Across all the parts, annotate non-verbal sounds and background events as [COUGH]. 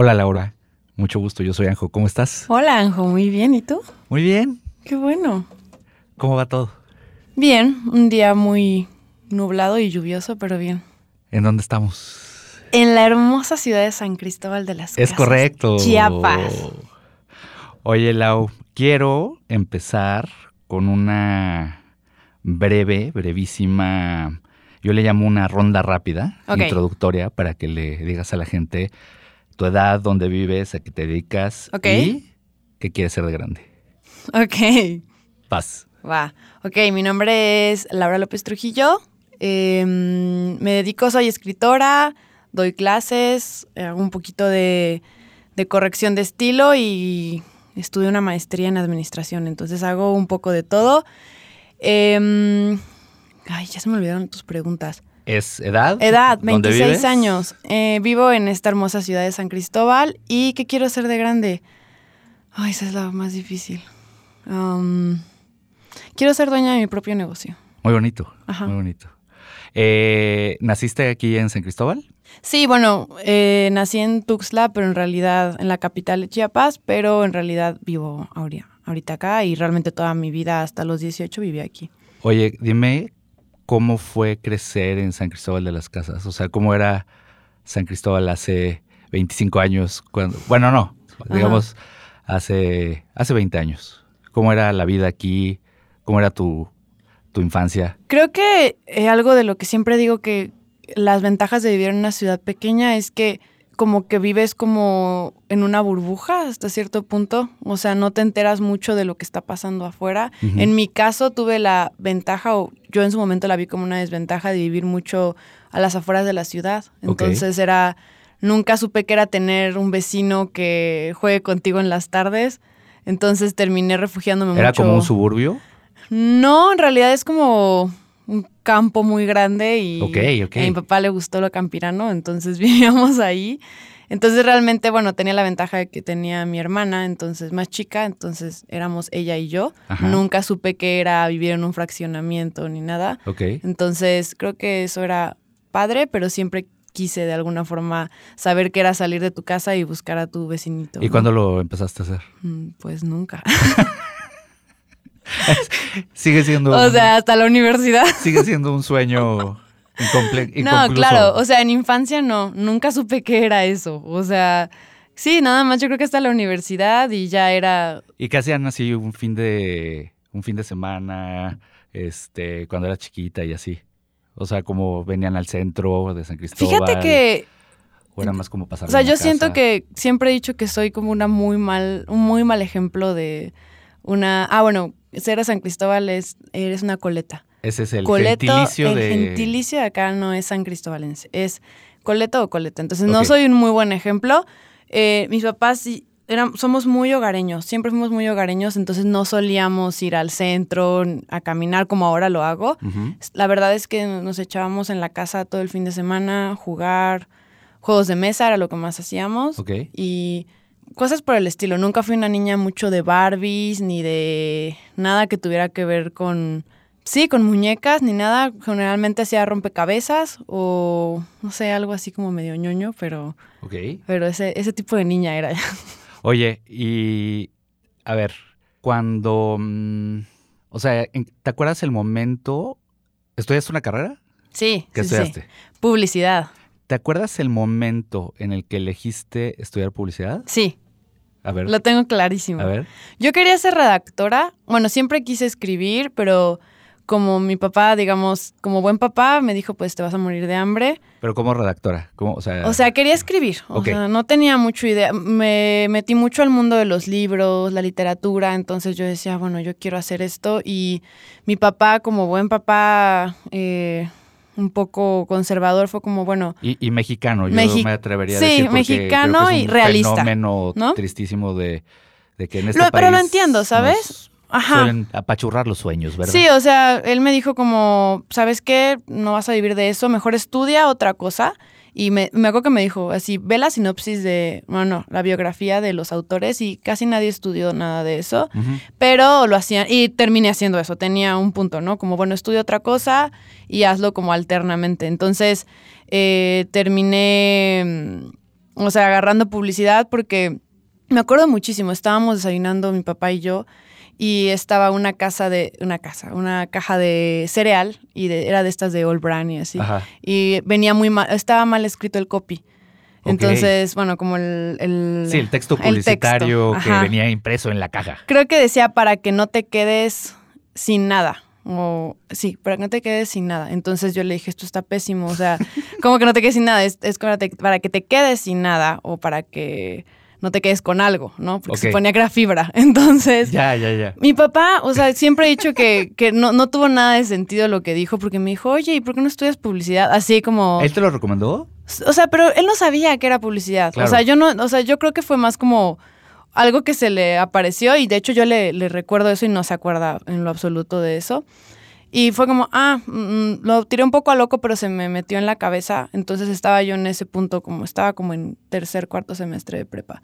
Hola Laura, mucho gusto, yo soy Anjo, ¿cómo estás? Hola Anjo, muy bien, ¿y tú? Muy bien. Qué bueno. ¿Cómo va todo? Bien, un día muy nublado y lluvioso, pero bien. ¿En dónde estamos? En la hermosa ciudad de San Cristóbal de las Es Casas, correcto. Chiapas. Oye Lau, quiero empezar con una breve, brevísima, yo le llamo una ronda rápida, introductoria, para que le digas a la gente tu edad, dónde vives, a qué te dedicas Ok. y qué quieres ser de grande. Ok, Paz. va. Ok, mi nombre es Laura López Trujillo. Eh, me dedico, soy escritora, doy clases, hago un poquito de, de corrección de estilo y estudio una maestría en administración. Entonces hago un poco de todo. Em, ay, ya se me olvidaron tus preguntas. ¿Es edad? Edad, ¿Dónde 26 vives? años. Eh, vivo en esta hermosa ciudad de San Cristóbal. ¿Y qué quiero ser de grande? Ay, esa es la más difícil. Um, quiero ser dueña de mi propio negocio. Muy bonito, Ajá. muy bonito. Eh, ¿Naciste aquí en San Cristóbal? Sí, bueno, eh, nací en Tuxtla, pero en realidad en la capital de Chiapas, pero en realidad vivo ahorita, ahorita acá y realmente toda mi vida hasta los 18 viví aquí. Oye, dime cómo fue crecer en San Cristóbal de las Casas. O sea, cómo era San Cristóbal hace 25 años. Cuando, bueno, no, digamos hace, hace 20 años. ¿Cómo era la vida aquí? ¿Cómo era tu, tu infancia? Creo que eh, algo de lo que siempre digo que las ventajas de vivir en una ciudad pequeña es que como que vives como en una burbuja hasta cierto punto, o sea, no te enteras mucho de lo que está pasando afuera. En mi caso tuve la ventaja, o yo en su momento la vi como una desventaja de vivir mucho a las afueras de la ciudad. Entonces era, nunca supe que era tener un vecino que juegue contigo en las tardes. Entonces terminé refugiándome ¿Era mucho. como un suburbio? No, en realidad es como un campo muy grande y a mi papá le gustó lo campirano, entonces [LAUGHS] vivíamos ahí. Entonces realmente, bueno, tenía la ventaja de que tenía a mi hermana, entonces más chica, entonces éramos ella y yo. Ajá. Nunca supe que era vivir en un fraccionamiento ni nada. Entonces creo que eso era padre, pero siempre quise de alguna forma saber que era salir de tu casa y buscar a tu vecinito. ¿Y ¿no? cuándo lo empezaste a hacer? Mm, Pues nunca. [LAUGHS] [LAUGHS] Sigue siendo, o un- sea, hasta la universidad. sigue siendo un sueño [LAUGHS] incomple- No, claro, o sea, en infancia no, nunca supe qué era eso. O sea, sí, nada más yo creo que hasta la universidad y ya era... ¿Y qué hacían así un fin de un fin de semana, este, cuando era chiquita y así? O sea, como venían al centro de San Cristóbal. Fíjate que, o era más como pasar. o sea, yo siento que siempre he dicho que soy como una muy mal, un muy mal ejemplo de una... Ah, bueno, ser a San Cristóbal es, eres una coleta. ese es el Coleto, gentilicio el de gentilicio de acá no es San Cristóbalense, es coleto o coleta. Entonces no soy un muy buen ejemplo. Eh, mis papás eran, somos muy hogareños, siempre fuimos muy hogareños, entonces no solíamos ir al centro a caminar como ahora lo hago. La verdad es que nos echábamos en la casa todo el fin de semana, jugar, juegos de mesa era lo que más hacíamos. Ok. Y cosas por el estilo. Nunca fui una niña mucho de Barbies ni de nada que tuviera que ver con, sí, con muñecas ni nada. Generalmente hacía rompecabezas o no sé, algo así como medio ñoño, pero, Ok. pero ese, ese tipo de niña era. [LAUGHS] Oye, y a ver, cuando, mm, o sea, ¿te acuerdas el momento? ¿Estudiaste una carrera? Sí, ¿Qué sí, sí. estudiaste? Publicidad. ¿Te acuerdas el momento en el que elegiste estudiar publicidad? Sí, A ver, lo tengo clarísimo. a ver. Yo quería ser redactora. Bueno, siempre quise escribir, pero como mi papá, digamos, como buen papá, me dijo, pues te vas a morir de hambre. Pero como redactora. O sea, O sea, quería escribir. O sea, no tenía mucho idea. Me metí mucho al mundo de los libros, la literatura. Entonces yo decía, bueno, yo quiero hacer esto. Y mi papá, como buen papá, eh, un poco conservador, fue como, bueno, y, y mexicano, yo Mexi- me atrevería a sí, decir. porque mexicano creo que es y un realista, fenómeno ¿no? tristísimo de, de que en este Lo- pero lo país entiendo, ¿sabes? ajá. Suelen apachurrar los sueños, ¿verdad? Sí, o sea, él me dijo como, ¿sabes qué? No vas a vivir de eso, mejor estudia otra cosa. Y me, me acuerdo que me dijo así, ve la sinopsis de, bueno, la biografía de los autores y casi nadie estudió nada de eso, pero lo hacían y terminé haciendo eso, tenía un punto, ¿no? Como, bueno, estudia otra cosa y hazlo como alternamente. Entonces, eh, terminé mm, o sea, agarrando publicidad porque me acuerdo muchísimo, estábamos desayunando mi papá y yo y estaba una casa de una casa, una caja de cereal y era de estas de All Brand y así. Y venía muy mal, estaba mal escrito el copy. Entonces, bueno, como el, Sí, el texto publicitario que venía impreso en la caja. Creo que decía para que no te quedes sin nada. O sí, para que no te quedes sin nada. Entonces yo le dije, esto está pésimo. O sea, [LAUGHS] ¿cómo que no te quedes sin nada? Es, para, que te quedes sin nada o para que no te quedes con algo, ¿no? Porque se ponía que era fibra. [LAUGHS] Entonces. Ya, ya, ya. Mi papá, o sea, siempre he dicho que, que no, no, tuvo nada de sentido lo que dijo, porque me dijo, oye, ¿y por qué no estudias publicidad? Así como. ¿Él te lo recomendó? O sea, pero él no sabía que era publicidad. O sea, yo no, o sea, yo creo que fue más como algo que se le apareció y de hecho yo le, recuerdo eso y no se acuerda en lo absoluto de eso. Y fue como, ah, mm, mm, lo tiré un poco a loco, pero se me metió en la cabeza. Entonces estaba yo en ese punto, como estaba como en tercer, cuarto semestre de prepa.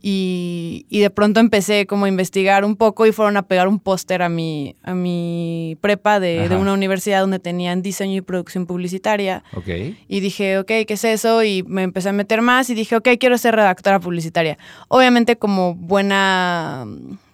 Y, de pronto empecé como a investigar un poco y fueron a pegar un póster a mi, a mi prepa de, una universidad donde tenían diseño y producción publicitaria. Y dije, ok, ¿qué es eso? Y me empecé a meter más y dije, ok, quiero ser redactora publicitaria. Obviamente como buena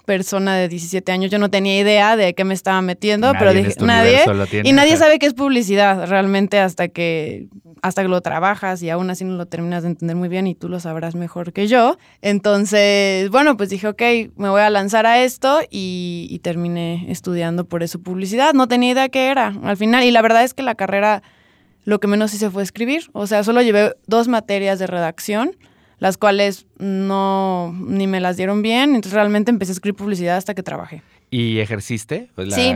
persona de 17 años, yo no tenía idea de qué me estaba metiendo, pero dije, nadie. y nadie sabe qué es publicidad realmente hasta que, hasta que lo trabajas y aún así no lo terminas de entender muy bien y tú lo sabrás mejor que yo. Entonces, bueno, pues dije, ok, me voy a lanzar a esto y, y terminé estudiando por eso publicidad. No tenía idea qué era al final y la verdad es que la carrera lo que menos hice fue escribir. O sea, solo llevé dos materias de redacción las cuales no ni me las dieron bien, entonces realmente empecé a escribir publicidad hasta que trabajé. ¿Y ejerciste? Sí.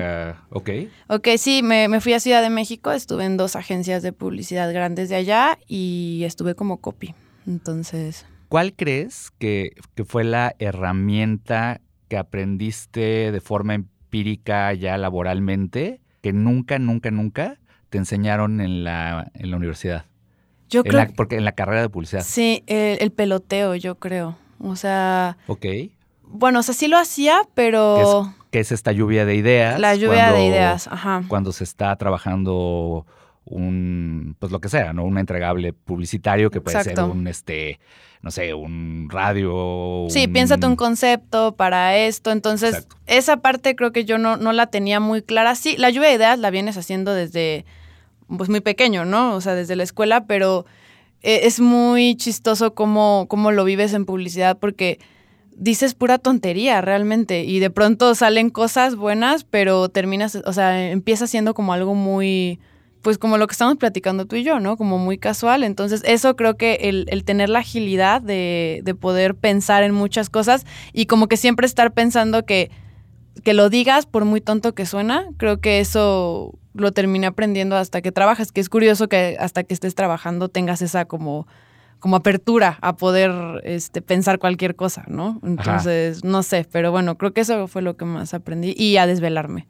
Ok. Ok, sí, me, fui a Ciudad de México, estuve en dos agencias de publicidad grandes de allá y estuve como copy. Entonces... ¿Cuál crees que, que fue la herramienta que aprendiste de forma empírica ya laboralmente que nunca, nunca, nunca te enseñaron en la, en la universidad? Yo creo. porque en la carrera de publicidad. Sí, el, peloteo, yo creo. O sea. Ok. Bueno, o sea, sí lo hacía, pero. ¿Qué es, esta lluvia de ideas? La lluvia de ideas, ajá. Cuando se está trabajando un, pues lo que sea, ¿no? Un entregable publicitario que puede ser un, este, no sé, un radio. Sí, piénsate un concepto para esto. Entonces, esa parte creo que yo no, no la tenía muy clara. Sí, la lluvia de ideas la vienes haciendo desde pues muy pequeño, ¿no? O sea, desde la escuela, pero eh, es muy chistoso cómo, cómo lo vives en publicidad porque dices pura tontería realmente y de pronto salen cosas buenas, pero terminas, o sea, empieza siendo como algo muy, pues como lo que estamos platicando tú y yo, ¿no? Como muy casual. Entonces, eso creo que el, el tener la agilidad de, de poder pensar en muchas cosas y como que siempre estar pensando que que lo digas por muy tonto que suena, creo que eso lo terminé aprendiendo hasta que trabajas, que es curioso que hasta que estés trabajando tengas esa como como apertura a poder este, pensar cualquier cosa, ¿no? Entonces, no sé, pero bueno, creo que eso fue lo que más aprendí y a desvelarme.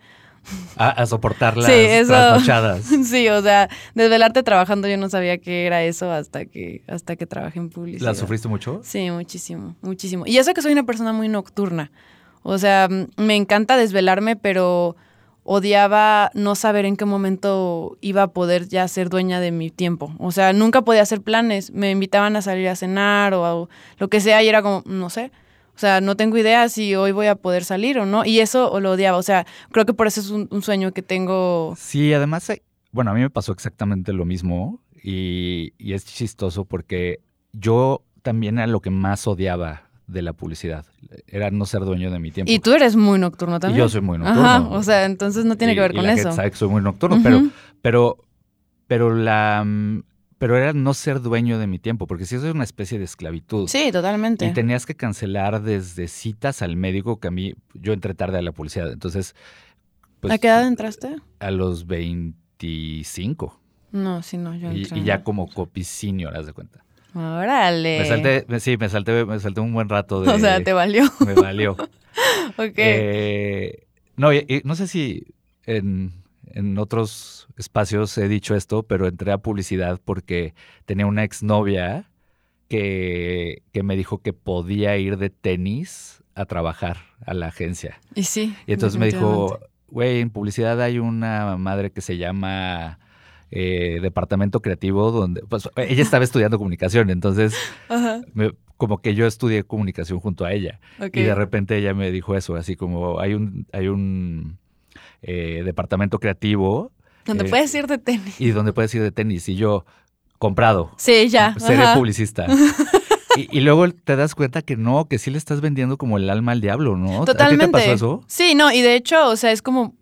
A, soportar las sí, [LAUGHS] Sí, o sea, desvelarte trabajando yo no sabía que era eso hasta que, hasta que trabajé en publicidad. ¿La sufriste mucho? Sí, muchísimo, muchísimo. Y eso que soy una persona muy nocturna. O sea, me encanta desvelarme, pero odiaba no saber en qué momento iba a poder ya ser dueña de mi tiempo. O sea, nunca podía hacer planes. Me invitaban a salir a cenar o lo que sea y era como, no sé. O sea, no tengo idea si hoy voy a poder salir o no. Y eso lo odiaba. O sea, creo que por eso es un, sueño que tengo. Sí, además, eh, bueno, a mí me pasó exactamente lo mismo y, y es chistoso porque yo también era lo que más odiaba de la publicidad. Era no ser dueño de mi tiempo. Y tú eres muy nocturno también. Y yo soy muy nocturno. Ajá, o sea, entonces no tiene que ver con la eso. sabe que soy muy nocturno, pero, pero, pero la pero era no ser dueño de mi tiempo, porque si eso es una especie de esclavitud. Sí, totalmente. Y tenías que cancelar desde citas al médico, que a mí, yo entré tarde a la publicidad. Entonces. Pues, ¿A qué edad entraste? A los 25. No, sí, no, yo entré. Y, ya como copicinio, haz de cuenta. Órale. Me salté, sí, me salté, me salté un buen rato [LAUGHS] de. O sea, te valió. [LAUGHS] Me valió. [LAUGHS] ok. Eh, no, no sé si en, en, otros espacios he dicho esto, pero entré a publicidad porque tenía una exnovia que, que me dijo que podía ir de tenis a trabajar a la agencia. Y sí. Y entonces me dijo, güey, en publicidad hay una madre que se llama eh, departamento creativo donde, pues ella estaba estudiando comunicación, entonces me- como que yo estudié comunicación junto a ella. Y de repente ella me dijo eso, así como hay un, hay un eh, departamento creativo Donde eh, puedes ir de tenis. y donde puedes ir de tenis. Y yo, comprado, Sí, ya. seré ajá. publicista. y, y luego te das cuenta que no, que sí le estás vendiendo como el alma al diablo, ¿no? Totalmente. ¿A ti te pasó eso? Sí, no, y de hecho, o sea, es como,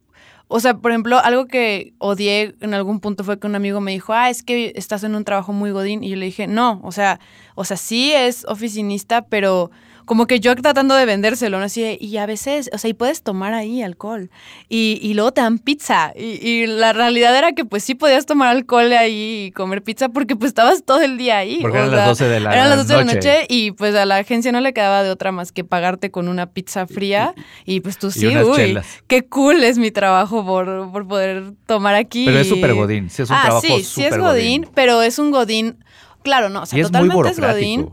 o sea, por ejemplo, algo que odié en algún punto fue que un amigo me dijo, ah, es que estás en un trabajo muy godín, y yo le dije, no, o sea, o sea, sí es oficinista, pero como que yo tratando de vendérselo, ¿no? Así, y a veces, o sea, y puedes tomar ahí alcohol, y, y luego te dan pizza, y, y la realidad era que pues sí podías tomar alcohol ahí y comer pizza porque pues estabas todo el día ahí. Porque eran sea, las 12 de la eran las 12 de la noche. noche y pues a la agencia no le quedaba de otra más que pagarte con una pizza fría y pues tú sí, uy, chelas. qué cool es mi trabajo por, por poder tomar aquí. Pero es súper godín, sí es un ah, trabajo sí, sí es godín, godín. pero es un godín, claro, no, o sea, y es muy totalmente es godín,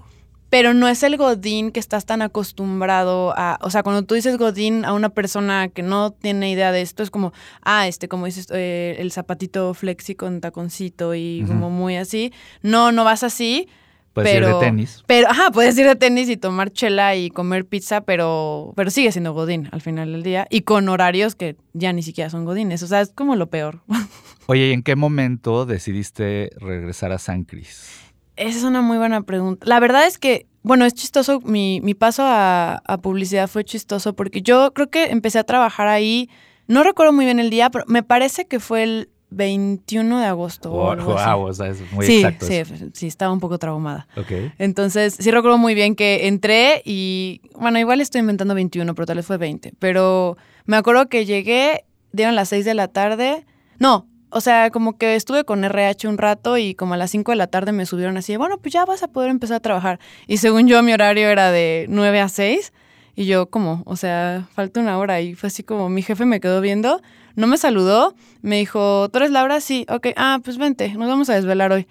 pero no es el godín que estás tan acostumbrado a, o sea, cuando tú dices godín a una persona que no tiene idea de esto, es como, ah, este, como dices, eh, el zapatito flexi con taconcito y como muy así. No, no vas así. Puedes pero, ir de tenis. Pero, ajá, puedes ir de tenis y tomar chela y comer pizza, pero, pero sigue siendo godín al final del día. Y con horarios que ya ni siquiera son godines. O sea, es como lo peor. [LAUGHS] Oye, ¿y en qué momento decidiste regresar a San Cris? Esa es una muy buena pregunta. La verdad es que, bueno, es chistoso, mi, mi paso a, a publicidad fue chistoso porque yo creo que empecé a trabajar ahí, no recuerdo muy bien el día, pero me parece que fue el 21 de agosto. o Wow, algo así. o sea, es muy sí, exacto. sí, sí, estaba un poco traumada. Ok. Entonces, sí recuerdo muy bien que entré y, bueno, igual estoy inventando 21, pero tal vez fue 20. Pero me acuerdo que llegué, dieron las 6 de la tarde. No, o sea, como que estuve con RH un rato y como a las 5 de la tarde me subieron así, bueno, pues ya vas a poder empezar a trabajar. Y según yo, mi horario era de 9 a 6. Y yo, como, o sea, falta una hora. Y fue así como, mi jefe me quedó viendo, no me saludó, me dijo, ¿tú eres Laura? Sí, ok, ah, pues vente, nos vamos a desvelar hoy.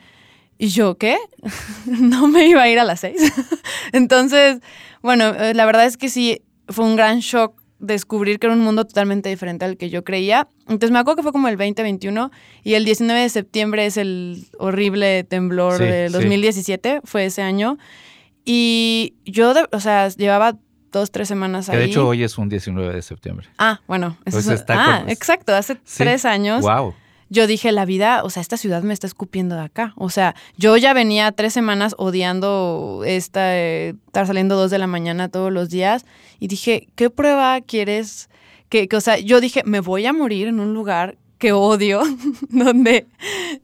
Y yo, ¿qué? [LAUGHS] no me iba a ir a las seis. [LAUGHS] Entonces, bueno, eh, la verdad es que sí, fue un gran shock descubrir que era un mundo totalmente diferente al que yo creía. Entonces me acuerdo que fue como el 2021 y el 19 de septiembre es el horrible temblor Sí, del sí. 2017, fue ese año. Y yo, o sea, llevaba dos, tres semanas Que ahí. de hecho hoy es un 19 de septiembre. Ah, bueno. eso Pues es- está ah, con- exacto, hace Sí. tres años Wow. Yo dije, la vida, o sea, esta ciudad me está escupiendo de acá. O sea, yo ya venía tres semanas odiando esta, eh, estar saliendo dos de la mañana todos los días y dije, ¿qué prueba quieres? Que, que, o sea, yo dije, me voy a morir en un lugar que odio, [LAUGHS] donde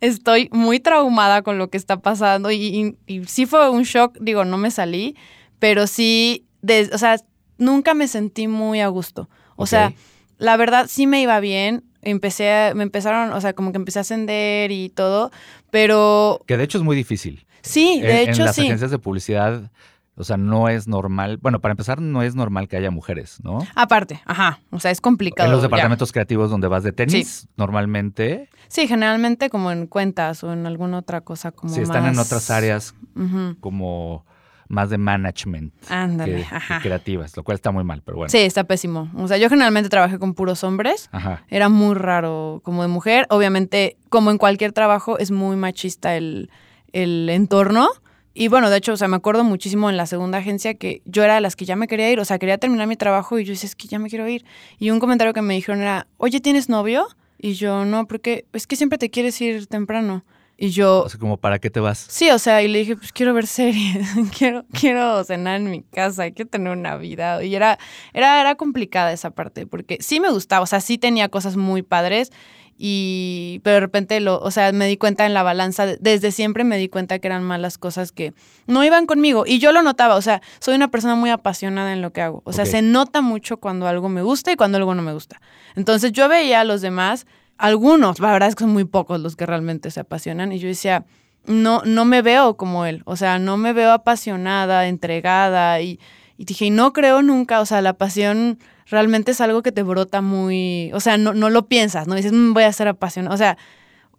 estoy muy traumada con lo que está pasando y, y- y sí fue un shock, digo, no me salí, pero sí, des- o sea, nunca me sentí muy a gusto. O Ok. sea, la verdad sí me iba bien, empecé a- me empezaron, o sea, como que empecé a ascender y todo, pero Que de hecho es muy difícil. sí, de en, hecho en las sí. agencias de publicidad, o sea, no es normal. Bueno, para empezar, no es normal que haya mujeres, ¿no? Aparte, ajá, o sea, es complicado. En los ya. departamentos creativos donde vas de tenis, normalmente, Sí, generalmente como en cuentas o en alguna otra cosa como si están en otras áreas como más de management Ándale, que, que ajá. creativas, lo cual está muy mal, pero bueno. Sí, está pésimo. O sea, yo generalmente trabajé con puros hombres. Ajá. Era muy raro como de mujer. Obviamente, como en cualquier trabajo, es muy machista el, el entorno. Y bueno, de hecho, o sea, me acuerdo muchísimo en la segunda agencia que yo era de las que ya me quería ir. O sea, quería terminar mi trabajo y yo decía, es que ya me quiero ir. Y un comentario que me dijeron era, oye, ¿tienes novio? Y yo, no, porque es que siempre te quieres ir temprano. Y yo, O sea, como, ¿para qué te vas? Sí, o sea, y le dije, pues quiero ver series, [LAUGHS] quiero, quiero cenar en mi casa, quiero tener una vida. Y era, era, era complicada esa parte, porque sí me gustaba, o sea, sí tenía cosas muy padres, y pero de repente lo, o sea, me di cuenta en la balanza, desde siempre me di cuenta que eran malas cosas que no iban conmigo. Y yo lo notaba, o sea, soy una persona muy apasionada en lo que hago. O sea, se nota mucho cuando algo me gusta y cuando algo no me gusta. Entonces yo veía a los demás, algunos, la verdad es que son muy pocos los que realmente se apasionan, y yo decía, no, no me veo como él, o sea, no me veo apasionada, entregada, y, y dije, y no creo nunca, o sea, la pasión realmente es algo que te brota muy, o sea, no, no lo piensas, no dices, "Mm, voy a ser apasionada, o sea,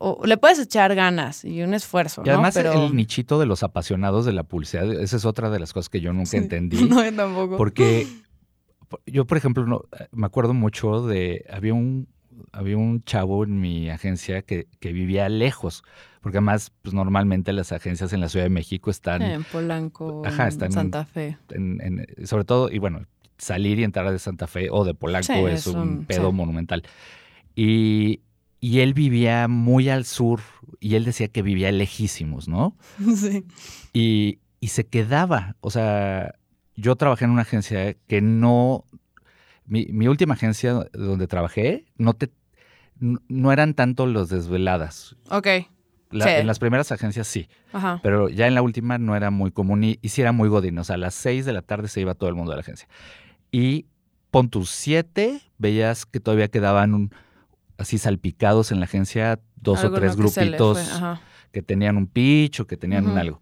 o le puedes echar ganas y un esfuerzo, Y además el nichito de los apasionados de la publicidad, esa es otra de las cosas que yo nunca Sí. [LAUGHS] entendí. No, yo tampoco. Porque yo, por ejemplo, no, me acuerdo mucho de, había un, había un chavo en mi agencia que, que vivía lejos, porque además, pues normalmente las agencias en la Ciudad de México están... En Polanco, Ajá, en están- Santa Fe. en- en- sobre todo, y bueno, salir y entrar de Santa Fe o de Polanco Sí, es, es un un- pedo sí. monumental. Y, y él vivía muy al sur y él decía que vivía lejísimos, ¿no? [LAUGHS] sí. Y, y se quedaba, o sea, yo trabajé en una agencia que no, mi, mi última agencia donde trabajé, no te, no, eran tanto los desveladas. Ok. La- Sí. En las primeras agencias sí, Ajá. pero ya en la última no era muy común y, y sí era muy godín. O sea, a las 6 de la tarde se iba todo el mundo de la agencia. Y pon tus 7, veías que todavía quedaban un- así salpicados en la agencia dos o tres que grupitos Ajá. que tenían un pitch o que tenían un algo.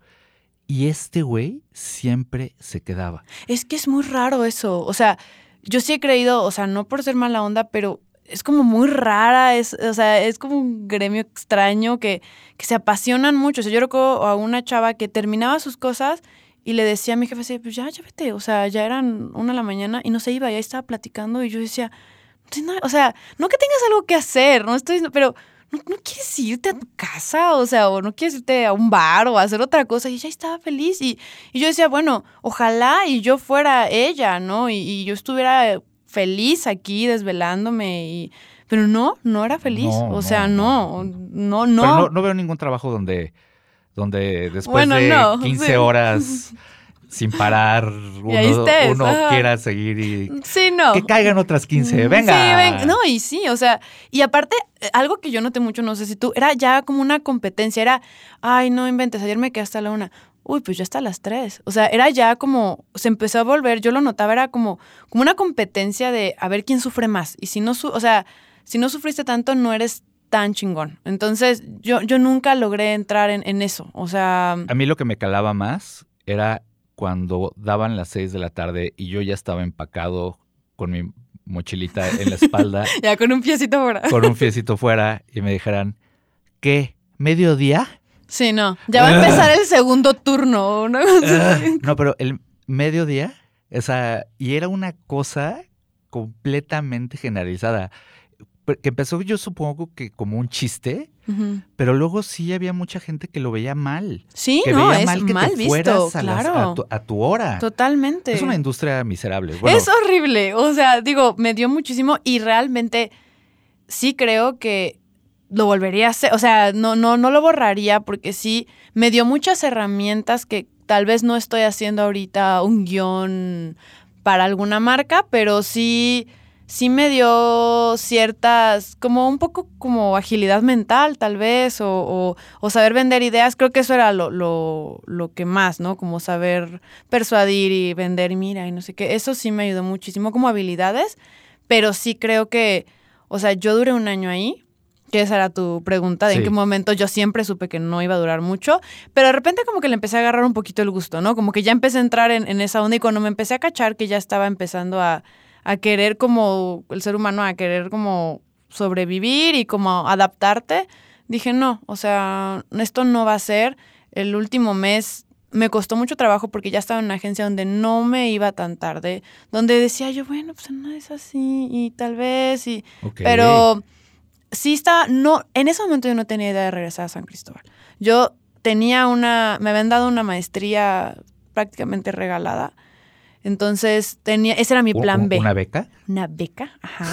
Y este güey siempre se quedaba. Es que es muy raro eso. O sea, yo sí he creído, o sea, no por ser mala onda, pero es como muy rara. Es, o sea, es como un gremio extraño que, que se apasionan mucho. O sea, yo recuerdo a una chava que terminaba sus cosas y le decía a mi jefe así, pues ya, ya. O sea, ya eran una de la mañana y no se iba, ya estaba platicando y yo decía, "No tienes nada- o sea, no que tengas algo que hacer, no estoy, pero ¿no, no quieres irte a tu casa? O sea, o no quieres irte a un bar o a hacer otra cosa. Y ella estaba feliz. Y, y yo decía, bueno, ojalá y yo fuera ella, ¿no? Y, y yo estuviera feliz aquí desvelándome. Y, pero no, no era feliz. No, o sea, no, no, no, no. Pero no, no veo ningún trabajo donde, donde después Bueno, de no, 15 sí. horas [LAUGHS] sin parar uno, quiera seguir y Sí, no. que caigan otras 15. Mm, Venga. Sí, ven- no, y sí, o sea, y aparte, eh, algo que yo noté mucho, no sé si tú, era ya como una competencia, era, ay, no inventes, ayer me quedé hasta la una. Uy, pues ya hasta las tres. O sea, era ya como, se empezó a volver, yo lo notaba, era como, como una competencia de a ver quién sufre más. Y si no, su- o sea, si no sufriste tanto, no eres tan chingón. Entonces, yo, yo nunca logré entrar en, en eso. O sea, A mí lo que me calaba más era cuando daban las 6 de la tarde y yo ya estaba empacado con mi mochilita en la espalda, [LAUGHS] ya con un piecito fuera. con un fiecito fuera y me dijeran, ¿qué? ¿Mediodía? Sí, no. Ya va a empezar el segundo turno, ¿no? [LAUGHS] No, pero el mediodía, esa, y era una cosa completamente generalizada. Que empezó yo supongo que como un chiste, Pero luego sí había mucha gente que lo veía mal. Sí, que no, veía es mal que mal te visto, fueras a, las- claro. a tu, a tu hora. Totalmente. Es una industria miserable. Bueno, es horrible. O sea, digo, me dio muchísimo y realmente sí creo que lo volvería a hacer. O sea, no, no, no lo borraría porque sí me dio muchas herramientas que tal vez no estoy haciendo ahorita un guion para alguna marca, pero sí, sí me dio ciertas, como un poco como agilidad mental tal vez, o, o- o saber vender ideas. Creo que eso era lo, lo, lo que más, ¿no? Como saber persuadir y vender, mira, y no sé qué. Eso sí me ayudó muchísimo como habilidades, pero sí creo que, o sea, yo duré un año ahí, que esa era tu pregunta, de en qué momento yo siempre supe que no iba a durar mucho, pero de repente como que le empecé a agarrar un poquito el gusto, ¿no? Como que ya empecé a entrar en, en esa onda y cuando me empecé a cachar que ya estaba empezando a, a querer como el ser humano, a querer como sobrevivir y como adaptarte, dije, no, o sea, esto no va a ser. El último mes me costó mucho trabajo porque ya estaba en una agencia donde no me iba tan tarde, donde decía yo, bueno, pues no es así y tal vez y... Pero sí está, no, en ese momento yo no tenía idea de regresar a San Cristóbal. Yo tenía una, me habían dado una maestría prácticamente regalada. Entonces tenía, ese era mi ¿Un- plan B. ¿Una beca? Una beca, ajá.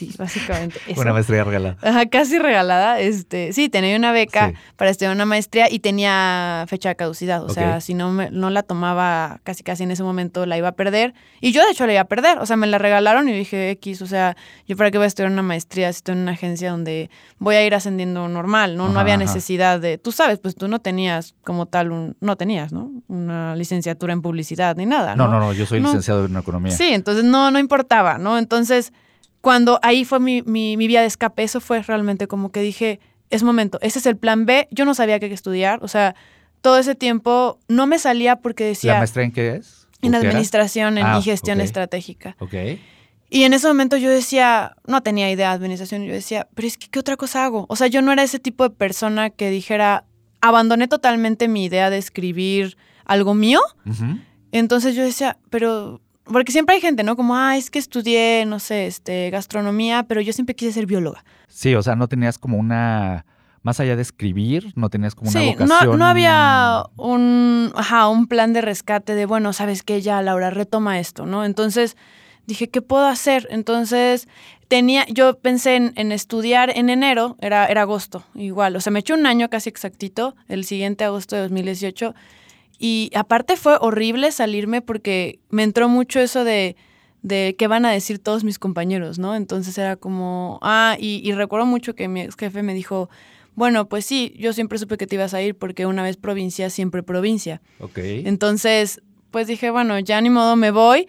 Sí, básicamente. [LAUGHS] Eso. Una maestría regalada. Ajá, casi regalada. Este, sí, tenía una beca Sí. para estudiar una maestría y tenía fecha de caducidad. O sea, si no, me, no la tomaba casi casi en ese momento, la iba a perder. Y yo, de hecho, la iba a perder. O sea, me la regalaron y dije, X, o sea, ¿yo para qué voy a estudiar una maestría si estoy en una agencia donde voy a ir ascendiendo normal? No, no había ajá. necesidad de. Tú sabes, pues tú no tenías como tal un. No tenías, ¿no? Una licenciatura en publicidad ni nada. No, no, no, yo soy No. licenciado en economía. Sí, entonces no, no importaba, ¿no? Entonces, cuando ahí fue mi, mi, mi vía de escape, eso fue realmente como que dije, es momento, ese es el plan B, yo no sabía qué estudiar, o sea, todo ese tiempo no me salía porque ¿La decía maestría en qué es? en administración en- Ah, y gestión estratégica. Ok. Y en ese momento yo decía, no tenía idea de administración, yo decía, pero es que, ¿qué otra cosa hago? O sea, yo no era ese tipo de persona que dijera, abandoné totalmente mi idea de escribir algo mío entonces yo decía, pero porque siempre hay gente, ¿no? Como, ah, es que estudié, no sé, este, gastronomía, pero yo siempre quise ser bióloga. Sí, o sea, no tenías como una más allá de escribir, no tenías como una sí, vocación. No, no había un, ajá, un plan de rescate de, bueno, sabes que ya Laura retoma esto, ¿no? Entonces dije, ¿qué puedo hacer? Entonces tenía, yo pensé en, estudiar en enero, era, era agosto, igual, o sea, me eché un año casi exactito, el siguiente agosto de 2018, y aparte fue horrible salirme porque me entró mucho eso de, de qué van a decir todos mis compañeros, ¿no? Entonces era como, ah, y, y recuerdo mucho que mi ex jefe me dijo, bueno, pues sí, yo siempre supe que te ibas a ir porque una vez provincia, siempre provincia. Ok. Entonces, pues dije, bueno, ya ni modo me voy,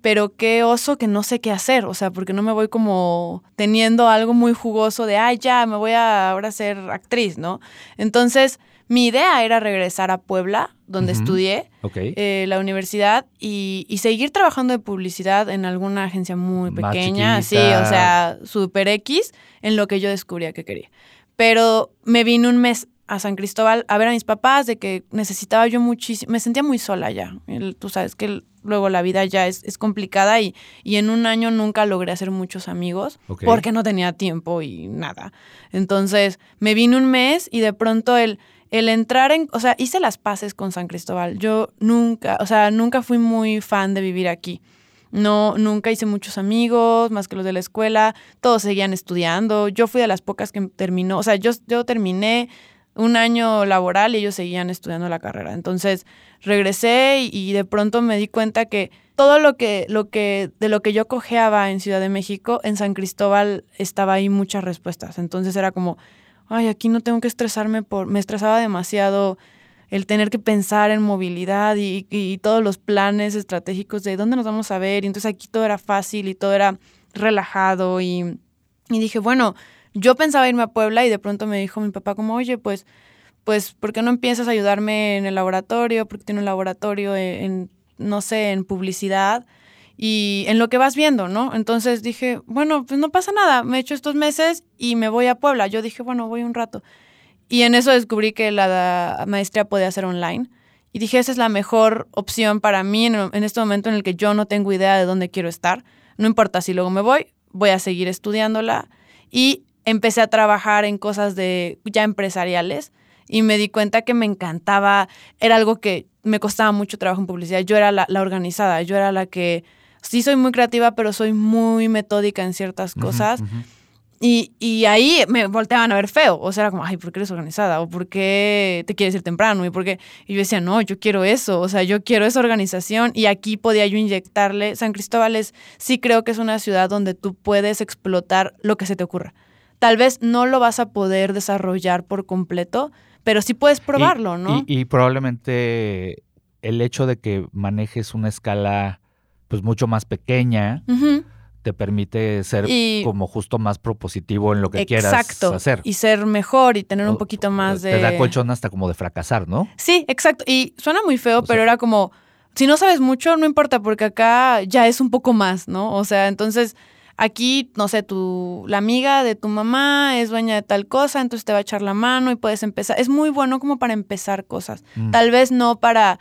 pero qué oso que no sé qué hacer, o sea, porque no me voy como teniendo algo muy jugoso de, ay, ya, me voy a ahora ser actriz, ¿no? Entonces, mi idea era regresar a Puebla, donde estudié eh, la universidad, y, seguir trabajando de publicidad en alguna agencia muy pequeña, sí, o sea, super X, en lo que yo descubría que quería. Pero me vine un mes a San Cristóbal a ver a mis papás de que necesitaba yo muchísimo, me sentía muy sola ya. tú sabes que luego la vida ya es, es complicada y, y, en un año nunca logré hacer muchos amigos porque no tenía tiempo y nada. Entonces me vine un mes y de pronto el, el entrar en, o sea, hice las paces con San Cristóbal. Yo nunca, o sea, nunca fui muy fan de vivir aquí. No, nunca hice muchos amigos, más que los de la escuela. Todos seguían estudiando. Yo fui de las pocas que terminó. O sea, yo, yo terminé un año laboral y ellos seguían estudiando la carrera. Entonces regresé y, de pronto me di cuenta que todo lo que, lo que, de lo que yo cojeaba en Ciudad de México, en San Cristóbal estaba ahí muchas respuestas. Entonces era como, ay, aquí no tengo que estresarme por, me estresaba demasiado el tener que pensar en movilidad y, todos los planes estratégicos de dónde nos vamos a ver. Y entonces aquí todo era fácil y todo era relajado. Y, dije, bueno, yo pensaba irme a Puebla y de pronto me dijo mi papá como, oye, pues, pues, ¿por qué no empiezas a ayudarme en el laboratorio? Porque tiene un laboratorio en, no sé, en publicidad y en lo que vas viendo, ¿no? Entonces dije, bueno, pues no pasa nada, me he hecho estos meses y me voy a Puebla. Yo dije, bueno, voy un rato. Y en eso descubrí que la maestría podía ser online. Y dije, esa es la mejor opción para mí en, este momento en el que yo no tengo idea de dónde quiero estar. No importa si luego me voy, voy a seguir estudiándola. Y empecé a trabajar en cosas de ya empresariales y me di cuenta que me encantaba, era algo que me costaba mucho trabajo en publicidad. Yo era la, organizada, yo era la que sí soy muy creativa, pero soy muy metódica en ciertas cosas. Y, y, ahí me volteaban a ver feo. O sea, era como, ay, ¿por qué eres organizada? ¿O por qué te quieres ir temprano? ¿Y, por qué? y yo decía, no, yo quiero eso. O sea, yo quiero esa organización. Y aquí podía yo inyectarle. San Cristóbal es, sí creo que es una ciudad donde tú puedes explotar lo que se te ocurra. Tal vez no lo vas a poder desarrollar por completo, pero sí puedes probarlo, ¿no? Y, probablemente el hecho de que manejes una escala pues mucho más pequeña te permite ser como justo más propositivo en lo que quieras hacer. Y ser mejor y tener un poquito más de. Te da colchón hasta como de fracasar, ¿no? Sí, exacto. Y suena muy feo, pero era como. Si no sabes mucho, no importa, porque acá ya es un poco más, ¿no? O sea, entonces aquí, no sé, tu, la amiga de tu mamá es dueña de tal cosa, entonces te va a echar la mano y puedes empezar. Es muy bueno como para empezar cosas. Mm. Tal vez no para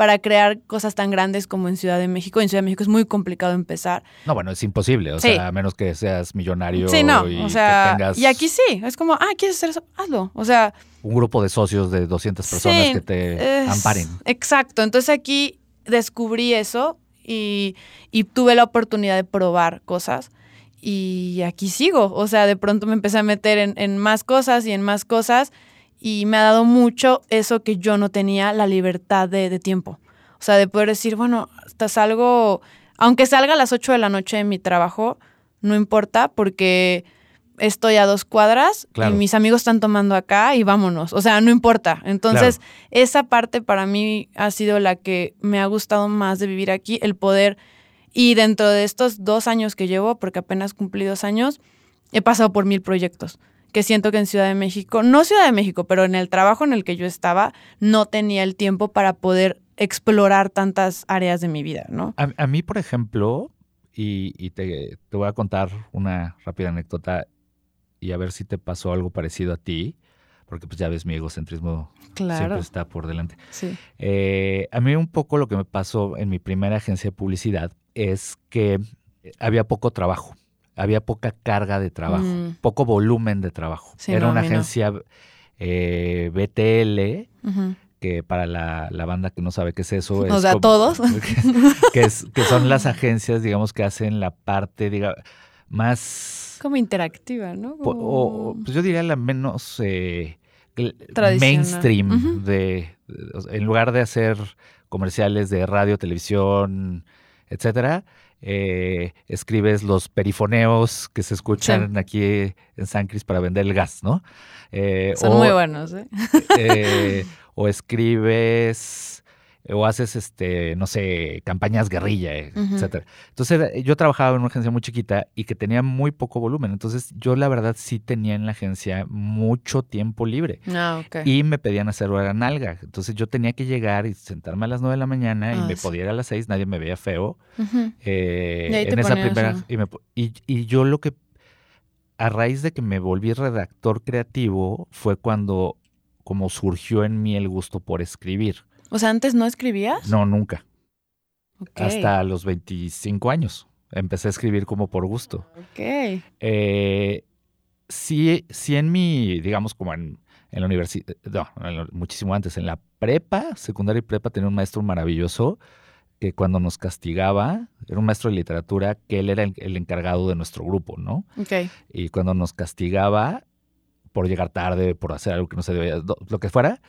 para crear cosas tan grandes como en Ciudad de México. En Ciudad de México es muy complicado empezar. No, bueno, es imposible, o sea, a menos que seas millonario. Sí, no, y o sea, y aquí sí, es como, ah, ¿quieres hacer eso? Hazlo, o sea. Un grupo de socios de 200 personas que te amparen. Exacto, entonces aquí descubrí eso y, tuve la oportunidad de probar cosas y aquí sigo, o sea, de pronto me empecé a meter en, en más cosas y en más cosas y me ha dado mucho eso que yo no tenía, la libertad de, tiempo. O sea, de poder decir, bueno, hasta salgo, aunque salga a las 8 de la noche de mi trabajo, no importa porque estoy a dos cuadras y mis amigos están tomando acá y vámonos. O sea, no importa. Entonces, esa parte para mí ha sido la que me ha gustado más de vivir aquí, el poder. Y dentro de estos dos años que llevo, porque apenas cumplí dos años, he pasado por mil proyectos que siento que en Ciudad de México, no Ciudad de México, pero en el trabajo en el que yo estaba, no tenía el tiempo para poder explorar tantas áreas de mi vida, ¿no? A, mí, por ejemplo, y, te, voy a contar una rápida anécdota y a ver si te pasó algo parecido a ti, porque pues ya ves mi egocentrismo siempre está por delante. Sí. Eh, a mí un poco lo que me pasó en mi primera agencia de publicidad es que había poco trabajo, había poca carga de trabajo, Mm. poco volumen de trabajo. Sí, Era no, a una no. agencia eh, BTL, que para la, la banda que no sabe qué es eso, O es sea, como- todos. [LAUGHS] que, es, que son las agencias, digamos, que hacen la parte, diga, más, Como interactiva, ¿no? o, pues yo diría la menos eh, mainstream, de, en lugar de hacer comerciales de radio, televisión, etcétera, eh, escribes los perifoneos que se escuchan aquí en San Cris para vender el gas, ¿no? Eh, Son o- muy buenos, ¿eh? eh, o escribes o haces este no sé campañas guerrilla eh, Ujú. etcétera entonces era- yo trabajaba en una agencia muy chiquita y que tenía muy poco volumen entonces yo la verdad sí tenía en la agencia mucho tiempo libre Ah, ok. y me pedían hacer hora nalga entonces yo tenía que llegar y sentarme a las nueve de la mañana y Ah, me sí. podía ir a las seis nadie me veía feo eh, Y ahí te en esa primera y, me y yo lo que a raíz de que me volví redactor creativo fue cuando como surgió en mí el gusto por escribir. O sea, antes no escribías. No, nunca. Hasta los 25 años. Empecé a escribir como por gusto. Ok. Eh, sí, sí en mi, digamos, como en, en la universidad, no, en lo- muchísimo antes, en la prepa, secundaria y prepa, tenía un maestro maravilloso que cuando nos castigaba, era un maestro de literatura, que él era el, el encargado de nuestro grupo, ¿no? Ok. Y cuando nos castigaba por llegar tarde, por hacer algo que no se debía, lo que fuera,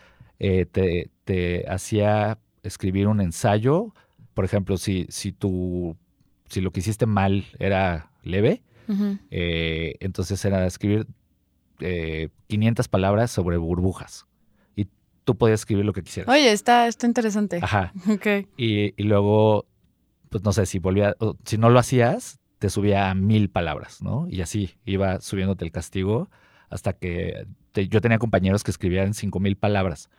eh, te, te hacía escribir un ensayo. Por ejemplo, si, si, tú, si lo que hiciste mal era leve, eh, entonces era escribir eh, 500 palabras sobre burbujas. Y tú podías escribir lo que quisieras. Oye, está, está interesante. Ajá. [LAUGHS] Ok. Y, y luego, pues no sé, si volvía, o si no lo hacías, te subía a mil palabras, ¿no? Y así iba subiéndote el castigo hasta que te- yo tenía compañeros que escribían cinco mil palabras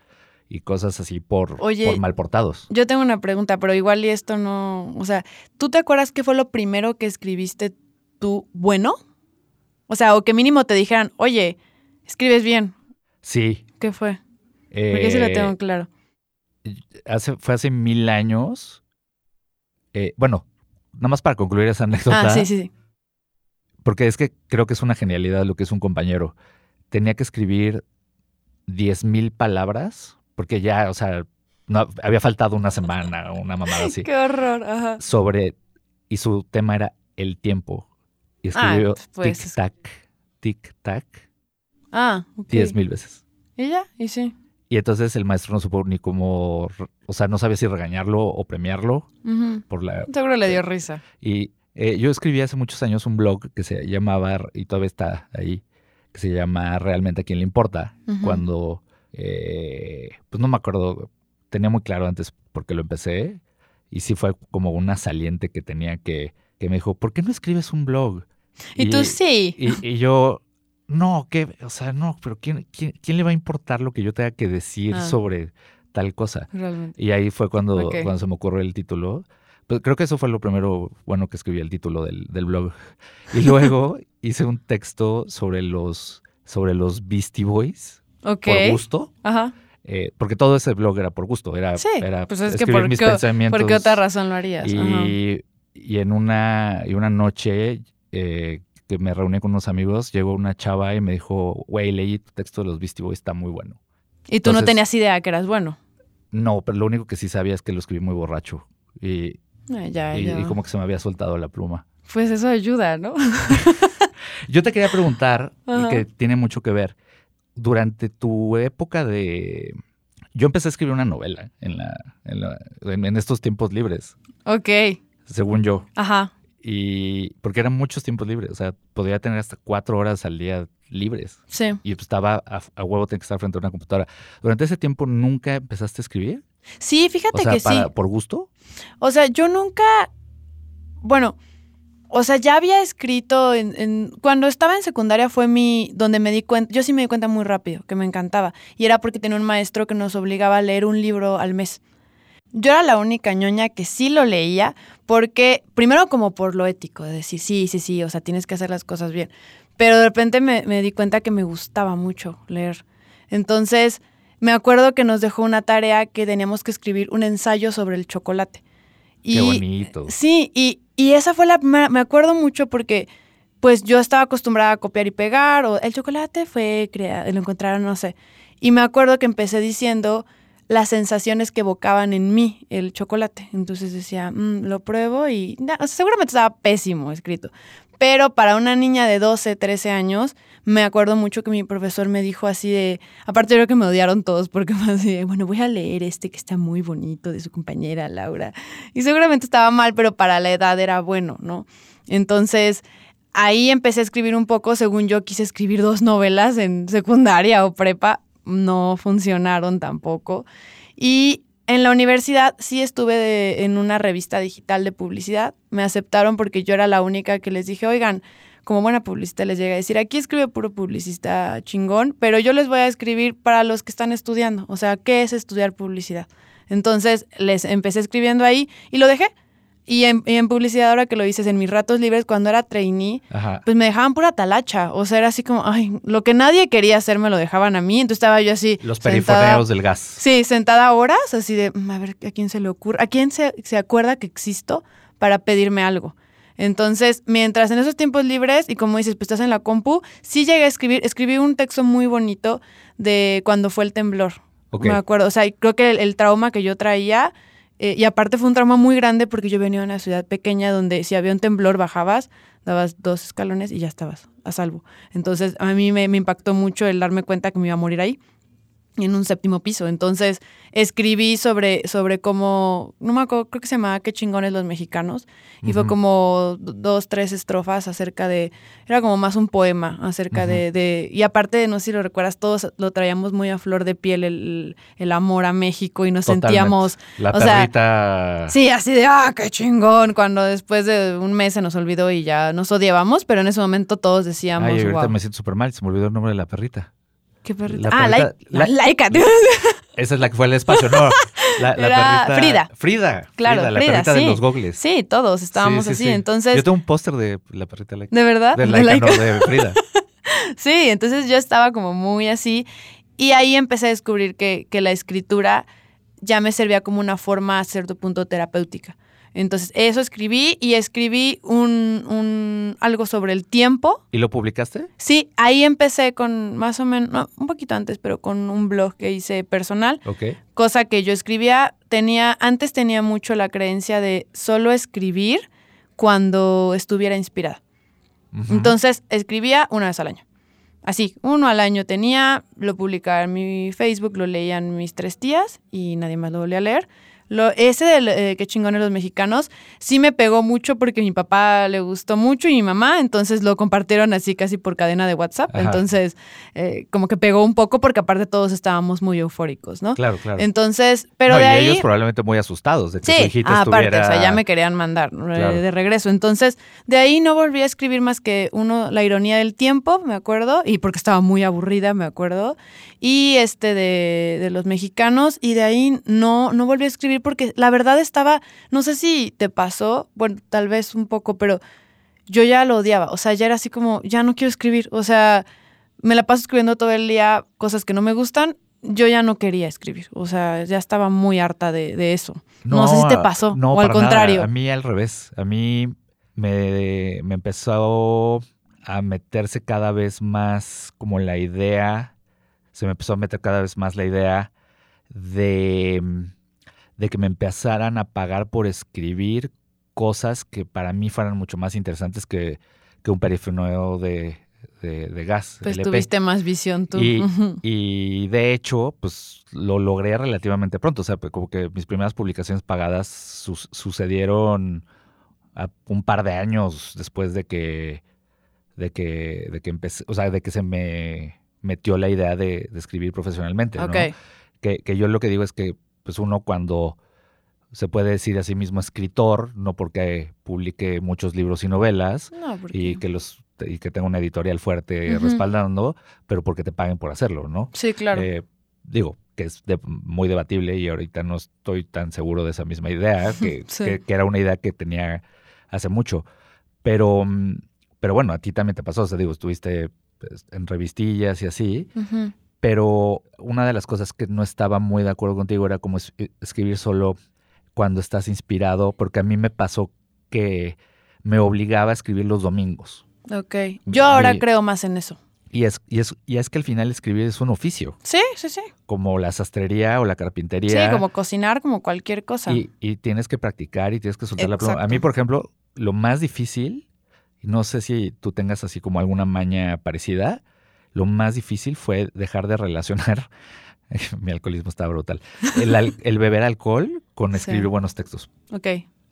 y cosas así por, Oye, por mal portados. Yo tengo una pregunta, pero igual y esto no. O sea, ¿tú te acuerdas qué fue lo primero que escribiste tú bueno? O sea, o que mínimo te dijeran, oye, escribes bien. Sí. ¿Qué fue? Porque sí lo eh, tengo claro. hace, fue hace mil años. Eh, bueno, nada más para concluir esa anécdota. Ah, sí, sí, sí. Porque es que creo que es una genialidad lo que es un compañero. Tenía que escribir 10 mil palabras, porque ya, o sea, no, había faltado una semana o una mamada así, [LAUGHS] Qué horror. Ajá. sobre, y su tema era el tiempo. Y Ah, escribió pues, tic-tac, tic-tac, Ah, ok. 10 mil veces. ¿Y ya? ¿Y sí? Y entonces el maestro no supo ni cómo, o sea, no sabía si regañarlo o premiarlo por la... Seguro le dio risa. Y eh, yo escribí hace muchos años un blog que se llamaba, y todavía está ahí, que se llama Realmente a quién le importa, cuando, eh, pues no me acuerdo, tenía muy claro antes porque lo empecé, y sí fue como una saliente que tenía que, que me dijo, ¿por qué no escribes un blog? Y, tú sí. Y, y yo, no, que, o sea, no, pero ¿quién, quién, quién le va a importar lo que yo tenga que decir Ah. sobre tal cosa? Realmente. Y ahí fue cuando, cuando se me ocurrió el título. Pues creo que eso fue lo primero bueno que escribí el título del, del blog. Y [LAUGHS] luego hice un texto sobre los, sobre los Beastie Boys Por gusto. Ajá. eh, porque todo ese blog era por gusto. Era, Sí, era pues es que escribir por mis qué- pensamientos. ¿Por qué otra razón lo harías? Y, y en una, y una noche eh, que me reuní con unos amigos, llegó una chava y me dijo, güey, leí tu texto de los Beastie Boys, está muy bueno. Y tú no tenías idea que eras bueno. No, pero lo único que sí sabía es que lo escribí muy borracho. Y, ya, y, ya. y como que se me había soltado la pluma. Pues eso ayuda, ¿no? [LAUGHS] Yo te quería preguntar, y Ajá. que tiene mucho que ver, durante tu época de... Yo empecé a escribir una novela en, la, en, la- en- estos tiempos libres, Ok. según yo. Ajá. Y porque eran muchos tiempos libres, o sea, podía tener hasta cuatro horas al día libres. Sí. Y pues estaba a, a huevo, tenía que estar frente a una computadora. Durante ese tiempo, ¿nunca empezaste a escribir? Sí, O fíjate sea, que para- sí. ¿por gusto? O sea, yo nunca. Bueno, o sea, ya había escrito en, Cuando estaba en secundaria fue mi. donde me di cuenta. Yo sí me di cuenta muy rápido, que me encantaba. Y era porque tenía un maestro que nos obligaba a leer un libro al mes. Yo era la única ñoña que sí lo leía, porque. Primero, como por lo ético, de decir, sí, sí, sí, o sea, tienes que hacer las cosas bien. Pero de repente me di cuenta que me gustaba mucho leer. Entonces, me acuerdo que nos dejó una tarea que teníamos que escribir un ensayo sobre el chocolate. Y, Qué bonito. Sí, y, y esa fue la primera, me acuerdo mucho porque pues yo estaba acostumbrada a copiar y pegar, o el chocolate fue creado, lo encontraron, no sé. Y me acuerdo que empecé diciendo las sensaciones que evocaban en mí el chocolate. Entonces decía, "Mm, lo pruebo y na- o sea, seguramente estaba pésimo escrito. Pero para una niña de 12, 13 años, me acuerdo mucho que mi profesor me dijo así de, aparte creo que me odiaron todos porque [LAUGHS] fue así de, bueno, voy a leer este que está muy bonito de su compañera Laura. Y seguramente estaba mal, pero para la edad era bueno, ¿no? Entonces, ahí empecé a escribir un poco, según yo quise escribir dos novelas en secundaria o prepa, no funcionaron tampoco. Y en la universidad sí estuve de- en una revista digital de publicidad. Me aceptaron porque yo era la única que les dije, oigan, como buena publicista les llega a decir, aquí escribe puro publicista chingón, pero yo les voy a escribir para los que están estudiando. O sea, ¿qué es estudiar publicidad? Entonces les empecé escribiendo ahí y lo dejé. Y en, y en publicidad, ahora que lo dices, en mis ratos libres, cuando era trainee, Ajá. pues me dejaban pura talacha. O sea, era así como, ay, lo que nadie quería hacer me lo dejaban a mí. Entonces estaba yo así. Los perifoneos del gas. Sí, sentada horas, así de, "Mm, a ver, ¿a quién se le ocurre? ¿A quién se, se acuerda que existo para pedirme algo? Entonces, mientras en esos tiempos libres, y como dices, pues estás en la compu, sí llegué a escribir, escribí un texto muy bonito de cuando fue el temblor. Me acuerdo, o sea, creo que el, el trauma que yo traía, eh, y aparte fue un trauma muy grande porque yo venía de una ciudad pequeña donde si había un temblor bajabas, dabas dos escalones y ya estabas a salvo. Entonces, a mí me, me impactó mucho el darme cuenta que me iba a morir ahí en un séptimo piso. Entonces escribí sobre, sobre cómo, no me acuerdo, creo que se llamaba Qué chingones los mexicanos. Y fue como dos, tres estrofas acerca de, era como más un poema acerca de, de, y aparte, no sé si lo recuerdas, todos lo traíamos muy a flor de piel el, el amor a México y nos Totalmente. sentíamos, La o sea, perrita. sí, así de, ah, qué chingón, cuando después de un mes se nos olvidó y ya nos odiábamos, pero en ese momento todos decíamos, Ay, ahorita wow. me siento súper mal. Se me olvidó el nombre de la perrita. ¿Qué perrita? la ah, perrita- la-. [LAUGHS] Esa es la que fue al espacio, ¿no? La, la Era perrita. Frida. Frida. Claro, Frida, la Frida, perrita sí. de los gogles. Sí, todos estábamos Sí, sí, así. sí. Entonces, Yo tengo un póster de la perrita Laika. ¿de verdad? De ¿De Laika, Laika? no, de Frida. [LAUGHS] Sí, entonces yo estaba como muy así. Y ahí empecé a descubrir que, que la escritura ya me servía como una forma a cierto punto terapéutica. Entonces, eso escribí y escribí un, un- algo sobre el tiempo. ¿Y lo publicaste? Sí, ahí empecé con más o menos, no, un poquito antes, pero con un blog que hice personal. Ok. cosa que yo escribía, tenía, antes tenía mucho la creencia de solo escribir cuando estuviera inspirada. Entonces escribía una vez al año. Así, uno al año tenía, lo publicaba en mi Facebook, lo leían mis tres tías y nadie más lo volvía a leer. Lo, ese del eh, qué chingones los mexicanos sí me pegó mucho porque mi papá le gustó mucho y mi mamá, entonces lo compartieron así casi por cadena de WhatsApp. Ajá. Entonces, eh, como que pegó un poco porque aparte todos estábamos muy eufóricos, ¿no? Claro, claro. Entonces, pero No, de y ahí. ellos probablemente muy asustados de que su Sí, hijita aparte, estuviera... o sea, ya me querían mandar eh, Claro. de regreso. Entonces, de ahí no volví a escribir más que uno, La ironía del tiempo, me acuerdo, y porque estaba muy aburrida, me acuerdo, y este de, de los mexicanos, y de ahí no, no volví a escribir porque la verdad estaba, no sé si te pasó, bueno, tal vez un poco, pero yo ya lo odiaba, o sea, ya era así como, ya no quiero escribir, o sea, me la paso escribiendo todo el día cosas que no me gustan. Yo ya no quería escribir, o sea, ya estaba muy harta de, de eso. No, sé si te pasó, no, o al nada. contrario. A mí al revés. A mí me, me empezó a meterse cada vez más como la idea, se me empezó a meter cada vez más la idea de, de que me empezaran a pagar por escribir cosas que para mí fueran mucho más interesantes que, que un perifoneo de, de, de gas. Pues LP. tuviste más visión tú. Y, de hecho, pues lo logré relativamente pronto. O sea, pues, como que mis primeras publicaciones pagadas sucedieron a un par de años después de que, de que, de que empecé, o sea, de que se me metió la idea de, de escribir profesionalmente. ¿no? Ok. Que, que yo lo que digo es que, pues uno cuando se puede decir a sí mismo escritor, no porque publique muchos libros y novelas, No, y que los y que tenga una editorial fuerte respaldando, pero porque te paguen por hacerlo, ¿no? Sí, claro. Eh, digo que es de- muy debatible y ahorita no estoy tan seguro de esa misma idea, [LAUGHS] que, Sí. que- que era una idea que tenía hace mucho. Pero, mm, pero bueno, a ti también te pasó, o sea, digo, estuviste pues, en revistillas y así, pero una de las cosas que no estaba muy de acuerdo contigo era como es- escribir solo cuando estás inspirado, porque a mí me pasó que me obligaba a escribir los domingos. Ok. Yo ahora creo más en eso. Y es, y, es, y es que al final escribir es un oficio. Sí, sí, sí. Como la sastrería o la carpintería. Sí, como cocinar, como cualquier cosa. Y, y tienes que practicar y tienes que soltar la pluma. A mí, por ejemplo, lo más difícil, no sé si tú tengas así como alguna maña parecida, lo más difícil fue dejar de relacionar. [LAUGHS] Mi alcoholismo está brutal. El, beber alcohol con [LAUGHS] escribir buenos textos. Ok.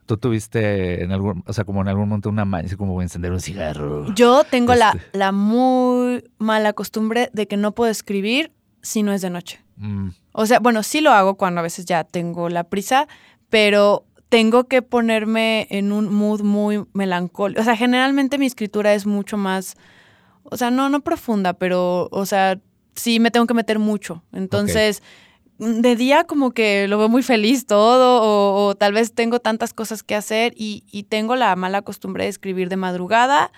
¿Tú tuviste en algún, o sea, como en algún momento una maña, así como voy a encender un cigarro? Yo tengo la, este. la muy mala costumbre de que no puedo escribir si no es de noche. Mm. O sea, bueno, sí lo hago cuando a veces ya tengo la prisa, pero tengo que ponerme en un mood muy melancólico. O sea, generalmente mi escritura es mucho más, o sea, no, no profunda, pero, o sea, sí me tengo que meter mucho. Entonces, de día como que lo veo muy feliz todo, o, tal vez tengo tantas cosas que hacer y, tengo la mala costumbre de escribir de madrugada.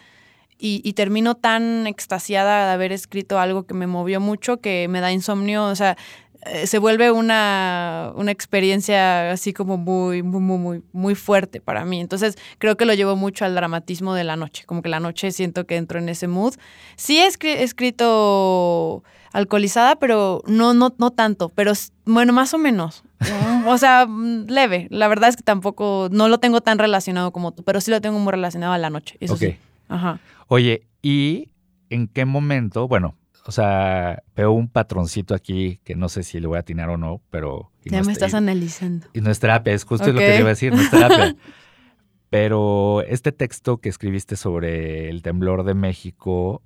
Y, termino tan extasiada de haber escrito algo que me movió mucho que me da insomnio. O sea, eh, se vuelve una, una, experiencia así como muy, muy, muy, muy fuerte para mí. Entonces creo que lo llevo mucho al dramatismo de la noche. Como que la noche siento que entro en ese mood. Sí he escrito alcoholizada, pero no, no, no tanto, pero bueno, más o menos. o sea, leve. La verdad es que tampoco, no lo tengo tan relacionado como tú, pero sí lo tengo muy relacionado a la noche. Eso sí. Ajá. Oye, ¿y en qué momento? Bueno, o sea, veo un patroncito aquí que no sé si le voy a atinar o no, pero... Ya me estás analizando. Y no es terapia, es justo lo que te iba a decir, no es terapia. [LAUGHS] pero este texto que escribiste sobre el temblor de México,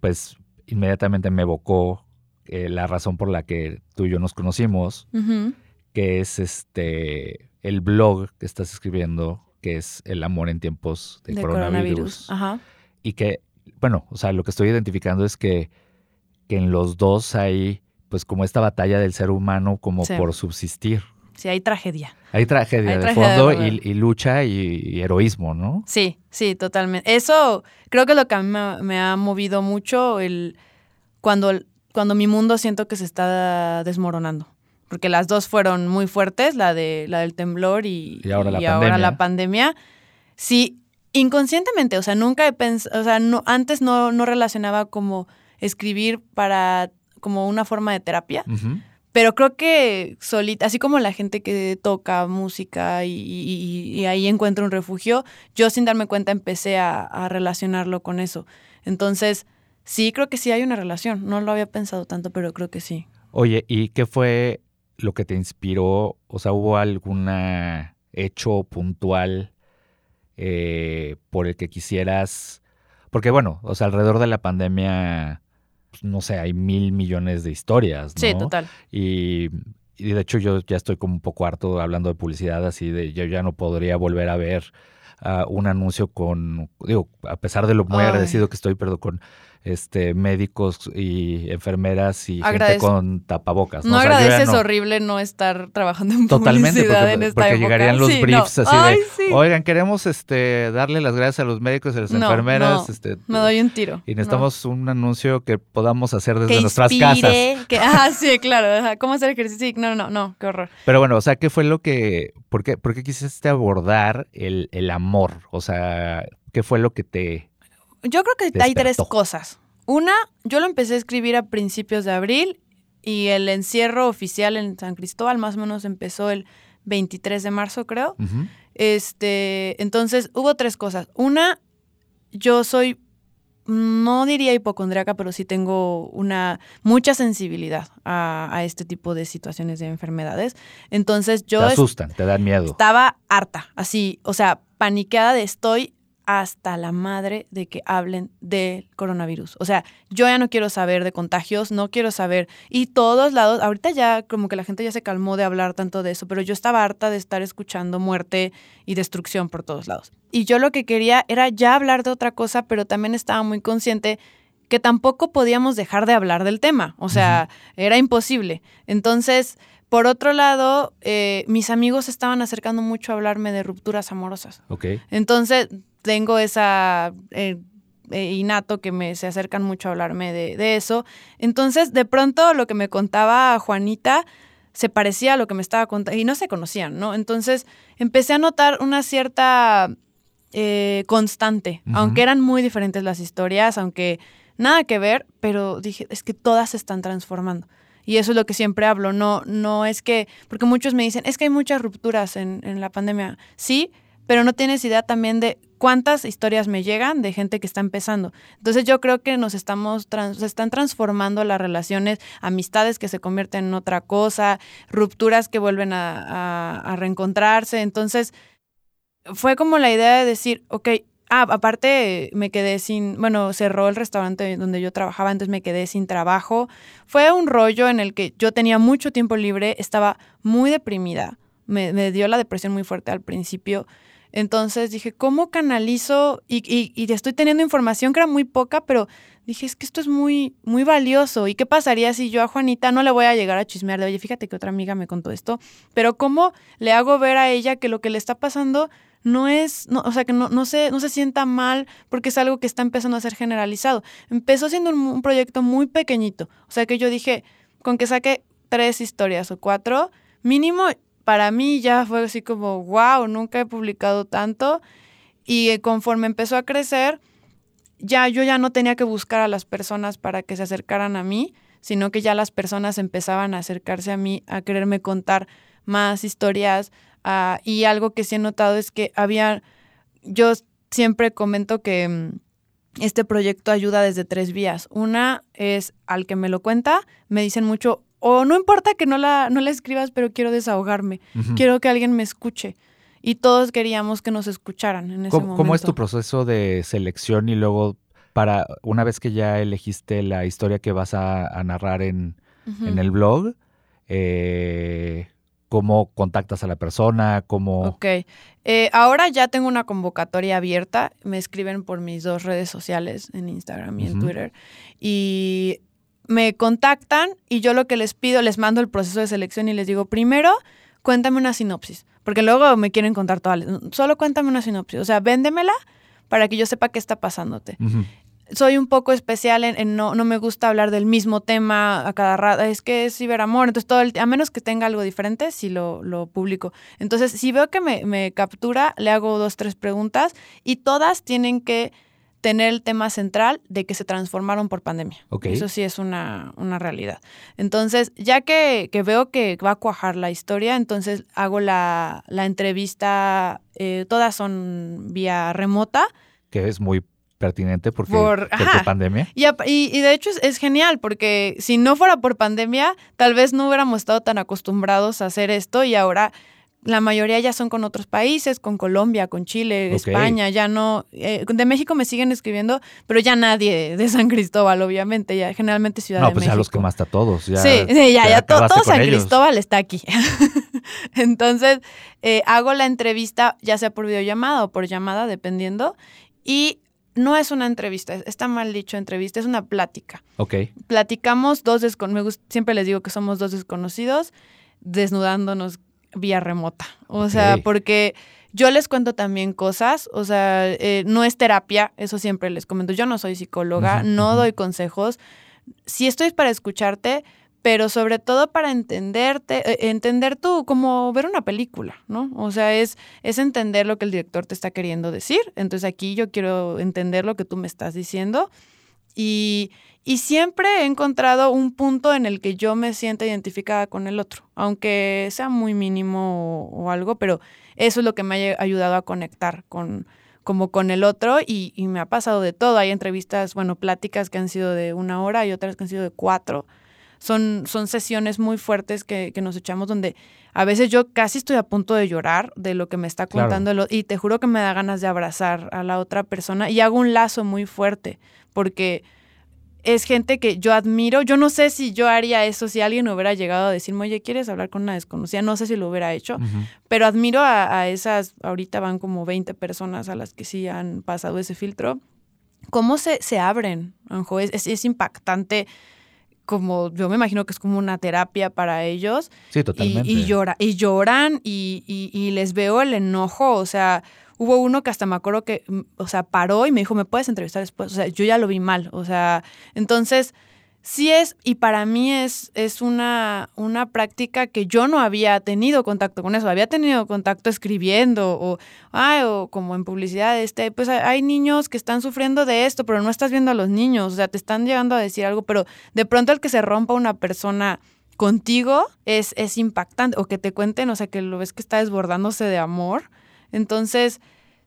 pues inmediatamente me evocó eh, la razón por la que tú y yo nos conocimos, que es este el blog que estás escribiendo, que es El amor en tiempos de, coronavirus. Y que, bueno, o sea, lo que estoy identificando es que, que en los dos hay pues como esta batalla del ser humano como por subsistir. Sí, hay tragedia. Hay tragedia de fondo y, lucha y, heroísmo, ¿no? Sí, sí, totalmente. Eso creo que es lo que a mí me, ha movido mucho el cuando, cuando mi mundo siento que se está desmoronando. Porque las dos fueron muy fuertes, la de la del temblor y, ahora, la, pandemia. la pandemia. Sí, inconscientemente, o sea, nunca he pensado, o sea, no, antes no, no relacionaba como escribir para como una forma de terapia. Pero creo que solita, así como la gente que toca música y, ahí encuentra un refugio, yo sin darme cuenta empecé a, relacionarlo con eso. Entonces, sí, creo que sí hay una relación. No lo había pensado tanto, pero creo que sí. Oye, ¿y qué fue lo que te inspiró? O sea, ¿hubo algún hecho puntual eh, por el que quisieras? Porque bueno, o sea, alrededor de la pandemia pues, no sé, hay mil millones de historias. ¿no? Sí, total. Y, de hecho yo ya estoy como un poco harto hablando de publicidad, así de yo ya no podría volver a ver ah, un anuncio con, digo, a pesar de lo muy agradecido que estoy, pero con este, médicos y enfermeras y gente con tapabocas. No, agradeces horrible no estar trabajando en Totalmente, publicidad porque, en esta porque llegarían los briefs así de, oigan, queremos este, darle las gracias a los médicos y a las enfermeras. Este, me doy un tiro. Y necesitamos un anuncio que podamos hacer desde nuestras casas. Que, [LAUGHS] ah, sí, claro. ¿Cómo hacer ejercicio? Sí, no, no, no, qué horror. Pero bueno, o sea, ¿qué fue lo que, por qué, por qué quisiste abordar el, el amor? O sea, ¿qué fue lo que te yo creo que hay tres cosas. Una, yo lo empecé a escribir a principios de abril y el encierro oficial en San Cristóbal más o menos empezó el 23 de marzo, creo. Este, entonces hubo tres cosas. Una, yo soy no diría hipocondriaca, pero sí tengo una mucha sensibilidad a, a, este tipo de situaciones de enfermedades. Entonces yo... Te asustan, te dan miedo. Estaba harta, así, o sea, paniqueada de estoy hasta la madre de que hablen del coronavirus. O sea, yo ya no quiero saber de contagios, no quiero saber. Y todos lados, ahorita ya como que la gente ya se calmó de hablar tanto de eso, pero yo estaba harta de estar escuchando muerte y destrucción por todos lados. Y yo lo que quería era ya hablar de otra cosa, pero también estaba muy consciente que tampoco podíamos dejar de hablar del tema. O sea, era imposible. Entonces, por otro lado, eh, mis amigos estaban acercando mucho a hablarme de rupturas amorosas. Ok. Entonces, tengo esa eh, eh, innato que me se acercan mucho a hablarme de, eso. Entonces, de pronto, lo que me contaba Juanita se parecía a lo que me estaba contando y no se conocían, ¿no? Entonces empecé a notar una cierta eh, constante, aunque eran muy diferentes las historias, aunque nada que ver, pero dije, es que todas se están transformando. Y eso es lo que siempre hablo, no, no es que, porque muchos me dicen, es que hay muchas rupturas en, en la pandemia. Sí, pero no tienes idea también de cuántas historias me llegan de gente que está empezando. Entonces yo creo que nos estamos, se están transformando las relaciones, amistades que se convierten en otra cosa, rupturas que vuelven a, reencontrarse. Entonces fue como la idea de decir, ok, Ah, aparte me quedé sin, bueno, cerró el restaurante donde yo trabajaba, entonces me quedé sin trabajo. Fue un rollo en el que yo tenía mucho tiempo libre, estaba muy deprimida, me, me dio la depresión muy fuerte al principio. Entonces dije, ¿cómo canalizo? Y, y, estoy teniendo información que era muy poca, pero dije, es que esto es muy, muy valioso. ¿Y qué pasaría si yo a Juanita no le voy a llegar a chismear de, oye, fíjate que otra amiga me contó esto? Pero ¿cómo le hago ver a ella que lo que le está pasando no es, no, o sea, que no, no, se, no se sienta mal porque es algo que está empezando a ser generalizado? Empezó siendo un, un proyecto muy pequeñito. O sea, que yo dije, con que saque tres historias o cuatro, mínimo para mí ya fue así como, wow, nunca he publicado tanto. Y eh, conforme empezó a crecer, ya yo ya no tenía que buscar a las personas para que se acercaran a mí, sino que ya las personas empezaban a acercarse a mí, a quererme contar más historias. Y algo que sí he notado es que había, yo siempre comento que mm, este proyecto ayuda desde tres vías. Una es al que me lo cuenta, me dicen mucho, o no importa que no la, no la escribas, pero quiero desahogarme, quiero que alguien me escuche. Y todos queríamos que nos escucharan en ese ¿Cómo, momento. ¿Cómo es tu proceso de selección y luego para una vez que ya elegiste la historia que vas a, narrar en, el blog, eh, cómo contactas a la persona, cómo... Ok, eh, ahora ya tengo una convocatoria abierta, me escriben por mis dos redes sociales, en Instagram y en Twitter, y me contactan y yo lo que les pido, les mando el proceso de selección y les digo, primero, cuéntame una sinopsis, porque luego me quieren contar todas, solo cuéntame una sinopsis, o sea, véndemela para que yo sepa qué está pasándote. Soy un poco especial en, no, no me gusta hablar del mismo tema a cada rato, es que es ciberamor, entonces todo el, a menos que tenga algo diferente, si lo, lo publico. Entonces, si veo que me, me captura, le hago dos, tres preguntas y todas tienen que tener el tema central de que se transformaron por pandemia. Eso sí es una, realidad. Entonces, ya que, veo que va a cuajar la historia, entonces hago la, entrevista, eh, todas son vía remota. Que es muy pertinente porque por, pandemia. Y, y, de hecho es, es, genial porque si no fuera por pandemia, tal vez no hubiéramos estado tan acostumbrados a hacer esto y ahora la mayoría ya son con otros países, con Colombia, con Chile, España, ya no. Eh, de México me siguen escribiendo, pero ya nadie de San Cristóbal, obviamente, ya generalmente Ciudad de México. No, pues ya los quemaste a todos. Ya, sí, ya, ya, todo, San Cristóbal está aquí. [LAUGHS] Entonces, eh, hago la entrevista, ya sea por videollamada o por llamada, dependiendo, y no es una entrevista, está mal dicho entrevista, es una plática. Ok. Platicamos dos desconocidos, siempre les digo que somos dos desconocidos, desnudándonos vía remota. O sea, porque yo les cuento también cosas, o sea, eh, no es terapia, eso siempre les comento. Yo no soy psicóloga, no doy consejos. Sí estoy para escucharte, pero sobre todo para entenderte, eh, entender tú, como ver una película, ¿no? O sea, es, es entender lo que el director te está queriendo decir. Entonces aquí yo quiero entender lo que tú me estás diciendo y, y siempre he encontrado un punto en el que yo me siento identificada con el otro, aunque sea muy mínimo o, algo, pero eso es lo que me ha ayudado a conectar con, como con el otro y, y, me ha pasado de todo. Hay entrevistas, bueno, pláticas que han sido de una hora y otras que han sido de cuatro. Son, son sesiones muy fuertes que, que nos echamos donde a veces yo casi estoy a punto de llorar de lo que me está contando y te juro que me da ganas de abrazar a la otra persona y hago un lazo muy fuerte porque es gente que yo admiro. Yo no sé si yo haría eso si alguien hubiera llegado a decirme, oye, ¿quieres hablar con una desconocida? No sé si lo hubiera hecho, pero admiro a, esas, ahorita van como 20 personas a las que sí han pasado ese filtro. ¿Cómo se, se abren, Anjo? Es, es, impactante como yo me imagino que es como una terapia para ellos. Sí, totalmente. Y, llora, y lloran y, y, les veo el enojo, o sea, Hubo uno que hasta me acuerdo que, mm, o sea, paró y me dijo, ¿me puedes entrevistar después? O sea, yo ya lo vi mal. O sea, entonces sí es, y para mí es, es una, una práctica que yo no había tenido contacto con eso, había tenido contacto escribiendo o, o como en publicidad, este, pues hay niños que están sufriendo de esto, pero no estás viendo a los niños, o sea, te están llegando a decir algo, pero de pronto el que se rompa una persona contigo es, es impactante, o que te cuenten, o sea, que lo ves que está desbordándose de amor, entonces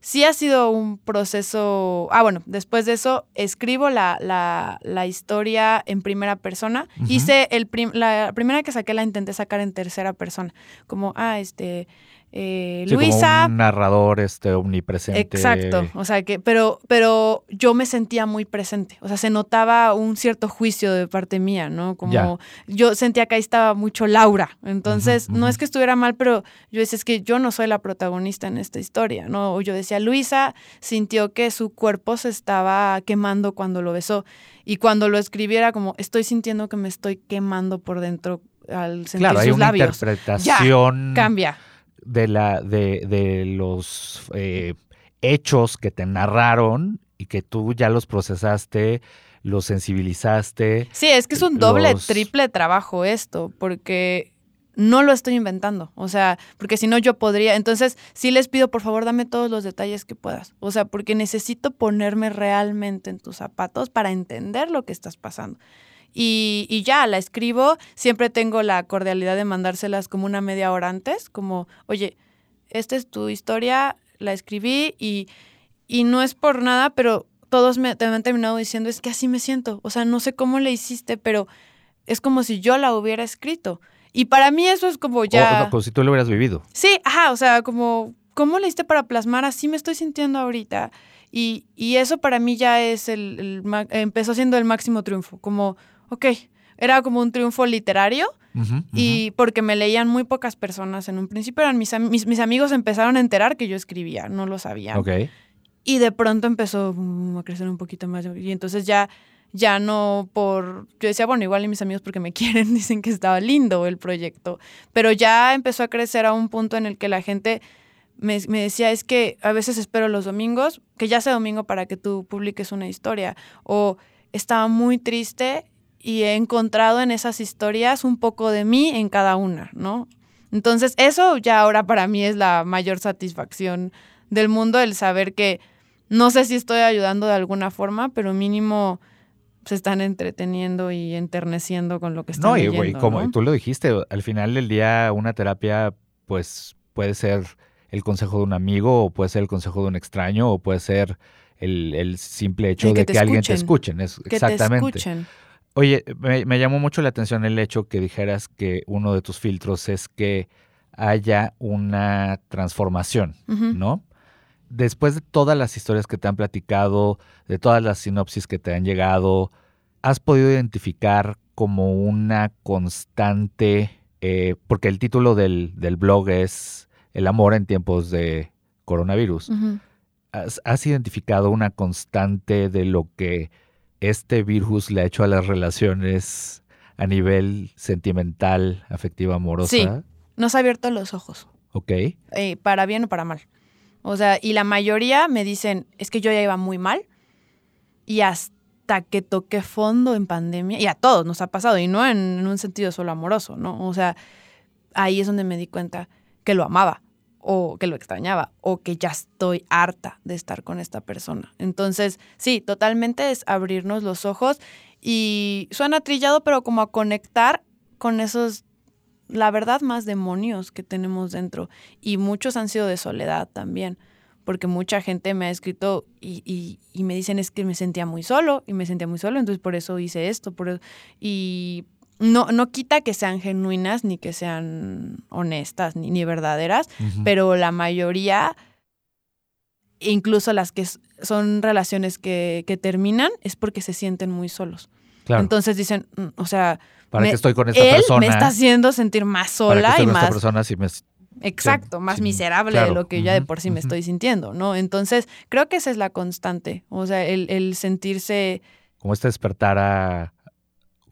sí ha sido un proceso. Ah, bueno, después de eso escribo la, la, la historia en primera persona. Hice el la primera que saqué la intenté sacar en tercera persona. Como, ah, este, eh, Luisa. un narrador este, omnipresente. Exacto. O sea que, pero, pero yo me sentía muy presente. O sea, se notaba un cierto juicio de parte mía, ¿no? Como yo sentía que ahí estaba mucho Laura. Entonces, no es que estuviera mal, pero yo decía, es que yo no soy la protagonista en esta historia, ¿no? O yo decía, Luisa sintió que su cuerpo se estaba quemando cuando lo besó. Y cuando lo escribiera, como estoy sintiendo que me estoy quemando por dentro al sentir claro, sus hay una labios. interpretación. cambia de, la, de, de los eh, hechos que te narraron y que tú ya los procesaste, los sensibilizaste. Sí, es que es un doble, triple trabajo esto, porque no lo estoy inventando. O sea, porque si no yo podría. Entonces, sí les pido, por favor, dame todos los detalles que puedas. O sea, porque necesito ponerme realmente en tus zapatos para entender lo que estás pasando y, ya, la escribo, siempre tengo la cordialidad de mandárselas como una media hora antes, como, oye, esta es tu historia, la escribí y, y no es por nada, pero todos me, me, han terminado diciendo, es que así me siento, o sea, no sé cómo le hiciste, pero es como si yo la hubiera escrito. Y para mí eso es como ya... O, como si tú lo hubieras vivido. Sí, ajá, o sea, como, ¿cómo le hiciste para plasmar? Así me estoy sintiendo ahorita. Y, y eso para mí ya es el, el, empezó siendo el máximo triunfo, como ok, era como un triunfo literario. Y porque me leían muy pocas personas en un principio, eran mis, mis, amigos empezaron a enterar que yo escribía, no lo sabían. Okay. Y de pronto empezó mm, a crecer un poquito más. Y entonces ya, ya no por... Yo decía, bueno, igual y mis amigos porque me [LAUGHS] quieren dicen que estaba lindo el proyecto. Pero ya empezó a crecer a un punto en el que la gente me, me decía, es que a veces espero los domingos, que ya sea domingo para que tú publiques una historia. O estaba muy triste y he encontrado en esas historias un poco de mí en cada una, ¿no? Entonces, eso ya ahora para mí es la mayor satisfacción del mundo, el saber que no sé si estoy ayudando de alguna forma, pero mínimo se están entreteniendo y enterneciendo con lo que están no, y, güey, como tú lo dijiste, al final del día una terapia pues puede ser el consejo de un amigo o puede ser el consejo de un extraño o puede ser el, simple hecho de que alguien te escuchen. Es, que exactamente. Te escuchen. Oye, me, llamó mucho la atención el hecho que dijeras que uno de tus filtros es que haya una transformación, ¿no? Después de todas las historias que te han platicado, de todas las sinopsis que te han llegado, ¿has podido identificar como una constante, eh, porque el título del, blog es El amor en tiempos de coronavirus? ¿Has identificado una constante de lo que este virus le ha hecho a las relaciones a nivel sentimental, afectiva, amorosa. Sí, nos ha abierto los ojos. Ok. Eh, para bien o para mal. O sea, y la mayoría me dicen, es que yo ya iba muy mal y hasta que toqué fondo en pandemia, y a todos nos ha pasado, y no en, en un sentido solo amoroso, ¿no? O sea, ahí es donde me di cuenta que lo amaba o que lo extrañaba o que ya estoy harta de estar con esta persona. Entonces, sí, totalmente es abrirnos los ojos y suena trillado, pero como a conectar con esos, la verdad, más demonios que tenemos dentro. Y muchos han sido de soledad también, porque mucha gente me ha escrito y, y, me dicen es que me sentía muy solo y me sentía muy solo, entonces por eso hice esto. Por y no, no quita que sean genuinas ni que sean honestas ni, ni verdaderas, pero la mayoría, incluso las que son relaciones que, que, terminan, es porque se sienten muy solos. Entonces dicen, mm, o sea, ¿para que estoy con esta él persona? me está haciendo sentir más sola y más. persona si me Exacto, más miserable de lo que yo ya de por sí me estoy sintiendo, ¿no? Entonces, creo que esa es la constante, o sea, el, el sentirse... Como este despertar a,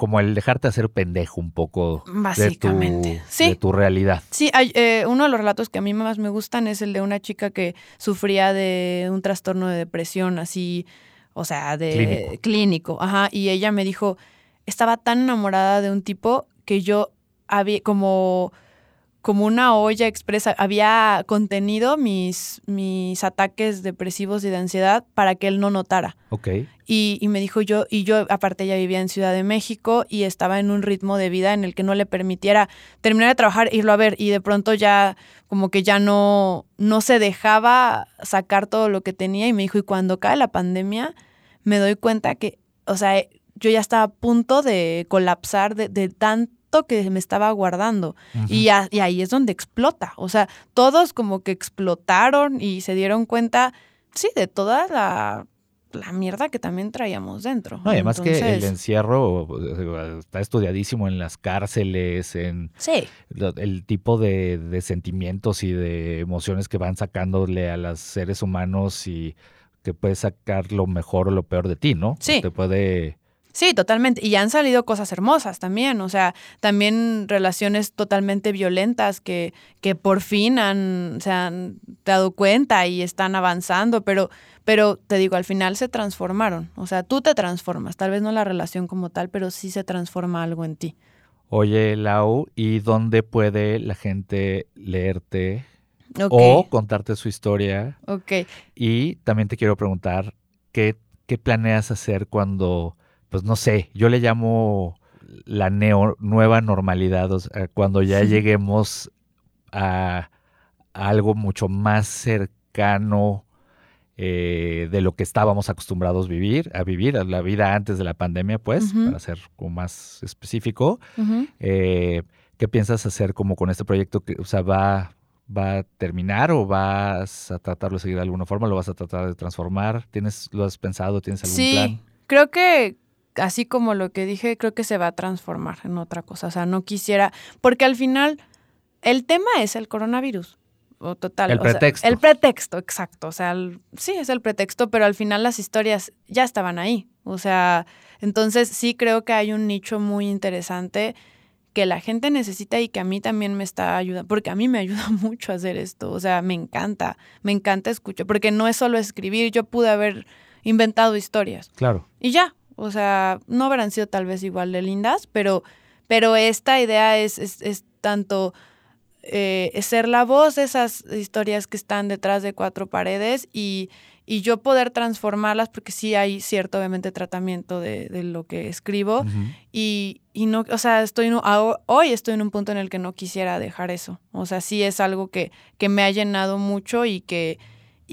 como el dejarte hacer pendejo un poco Básicamente. De, tu, sí. de tu realidad. Sí, hay, eh, uno de los relatos que a mí más me gustan es el de una chica que sufría de un trastorno de depresión así, o sea, de clínico. ajá, y ella me dijo, estaba tan enamorada de un tipo que yo había como como una olla expresa, había contenido mis, mis ataques depresivos y de ansiedad para que él no notara. Ok. Y, y, me dijo yo, y yo aparte ya vivía en Ciudad de México y estaba en un ritmo de vida en el que no le permitiera terminar de trabajar, irlo a ver, y de pronto ya como que ya no, no se dejaba sacar todo lo que tenía y me dijo, y cuando cae la pandemia, me doy cuenta que, o sea, yo ya estaba a punto de colapsar de, de tanto que me estaba guardando. y, ahí es donde explota. O sea, todos como que explotaron y se dieron cuenta, sí, de toda la, mierda que también traíamos dentro. No, además que el encierro está estudiadísimo en las cárceles, en el tipo de, sentimientos y de emociones que van sacándole a los seres humanos y que puede sacar lo mejor o lo peor de ti, ¿no? Sí. Te puede Sí, totalmente. Y han salido cosas hermosas también, o sea, también relaciones totalmente violentas que, que por fin han, se han dado cuenta y están avanzando, pero, pero te digo, al final se transformaron. O sea, tú te transformas, tal vez no la relación como tal, pero sí se transforma algo en ti. Oye, Lau, ¿y dónde puede la gente leerte o contarte su historia? Ok. Y también te quiero preguntar, ¿qué, qué planeas hacer cuando pues no sé, yo le llamo la neo, nueva normalidad, cuando ya lleguemos a, algo mucho más cercano eh, de lo que estábamos acostumbrados a vivir, a vivir, a la vida antes de la pandemia, pues, para ser como más específico. Eh, ¿Qué piensas hacer como con este proyecto? Que, o sea, va, ¿Va a terminar o vas a tratarlo de seguir de alguna forma? ¿Lo vas a tratar de transformar? ¿Tienes, ¿Lo has pensado? ¿Tienes algún sí, plan? Creo que así como lo que dije, creo que se va a transformar en otra cosa. O sea, no quisiera, porque al final el tema es el coronavirus. O total. El pretexto. el pretexto, exacto. O sea, sí, es el pretexto, pero al final las historias ya estaban ahí. O sea, entonces sí creo que hay un nicho muy interesante que la gente necesita y que a mí también me está ayudando, porque a mí me [LAUGHS] ayuda mucho a hacer esto. O sea, me encanta, me encanta escuchar, porque no es solo escribir, yo pude haber inventado historias. Claro. Y ya, o sea, no habrán sido tal vez igual de lindas, pero, pero esta idea es, es, tanto eh, ser la voz de esas historias que están detrás de cuatro paredes y, y, yo poder transformarlas, porque sí hay cierto, obviamente, tratamiento de, de lo que escribo. y, y, no, o sea, estoy hoy estoy en un punto en el que no quisiera dejar eso. O sea, sí es algo que, que me ha llenado mucho y que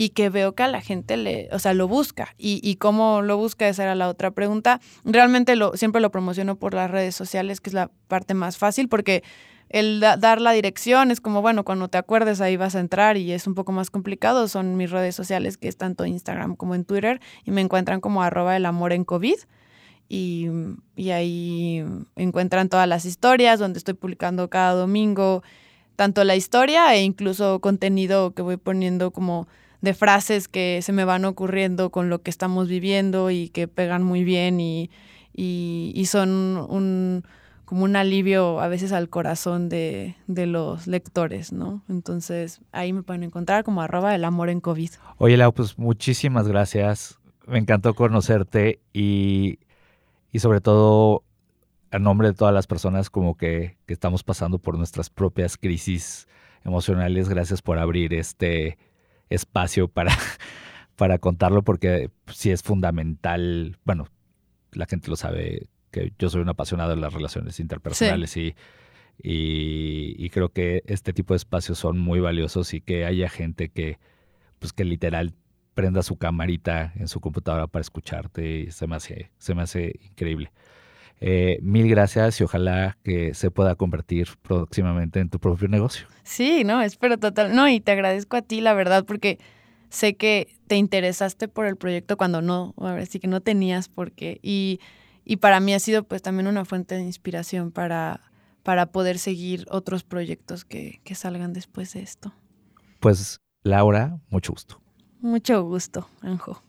y que veo que a la gente le, o sea, lo busca. Y, y cómo lo busca, esa era la otra pregunta. Realmente lo, siempre lo promociono por las redes sociales, que es la parte más fácil, porque el dar la dirección es como, bueno, cuando te acuerdes ahí vas a entrar y es un poco más complicado. Son mis redes sociales, que es tanto Instagram como en Twitter, y me encuentran como arroba el amor en COVID. Y, y ahí encuentran todas las historias donde estoy publicando cada domingo, tanto la historia e incluso contenido que voy poniendo como de frases que se me van ocurriendo con lo que estamos viviendo y que pegan muy bien y, y, son un, como un alivio a veces al corazón de, de, los lectores, ¿no? Entonces ahí me pueden encontrar como arroba el amor en COVID. Oye, Lau, pues muchísimas gracias. Me encantó conocerte y, y sobre todo a nombre de todas las personas como que, que estamos pasando por nuestras propias crisis emocionales, gracias por abrir este espacio para, [LAUGHS] para contarlo porque sí es fundamental, bueno, la gente lo sabe, que yo soy un apasionado de las relaciones interpersonales y, y, creo que este tipo de espacios son muy valiosos y que haya gente que, pues que literal prenda su camarita en su computadora para escucharte y se me hace, se me hace increíble. Eh, mil gracias y ojalá que se pueda convertir próximamente en tu propio negocio. Sí, no, espero total. No, y te agradezco a ti, la verdad, porque sé que te interesaste por el proyecto cuando no, ahora sí que no tenías por qué. Y, y para mí ha sido pues también una fuente de inspiración para, para poder seguir otros proyectos que, que salgan después de esto. Pues Laura, mucho gusto. Mucho gusto, Anjo.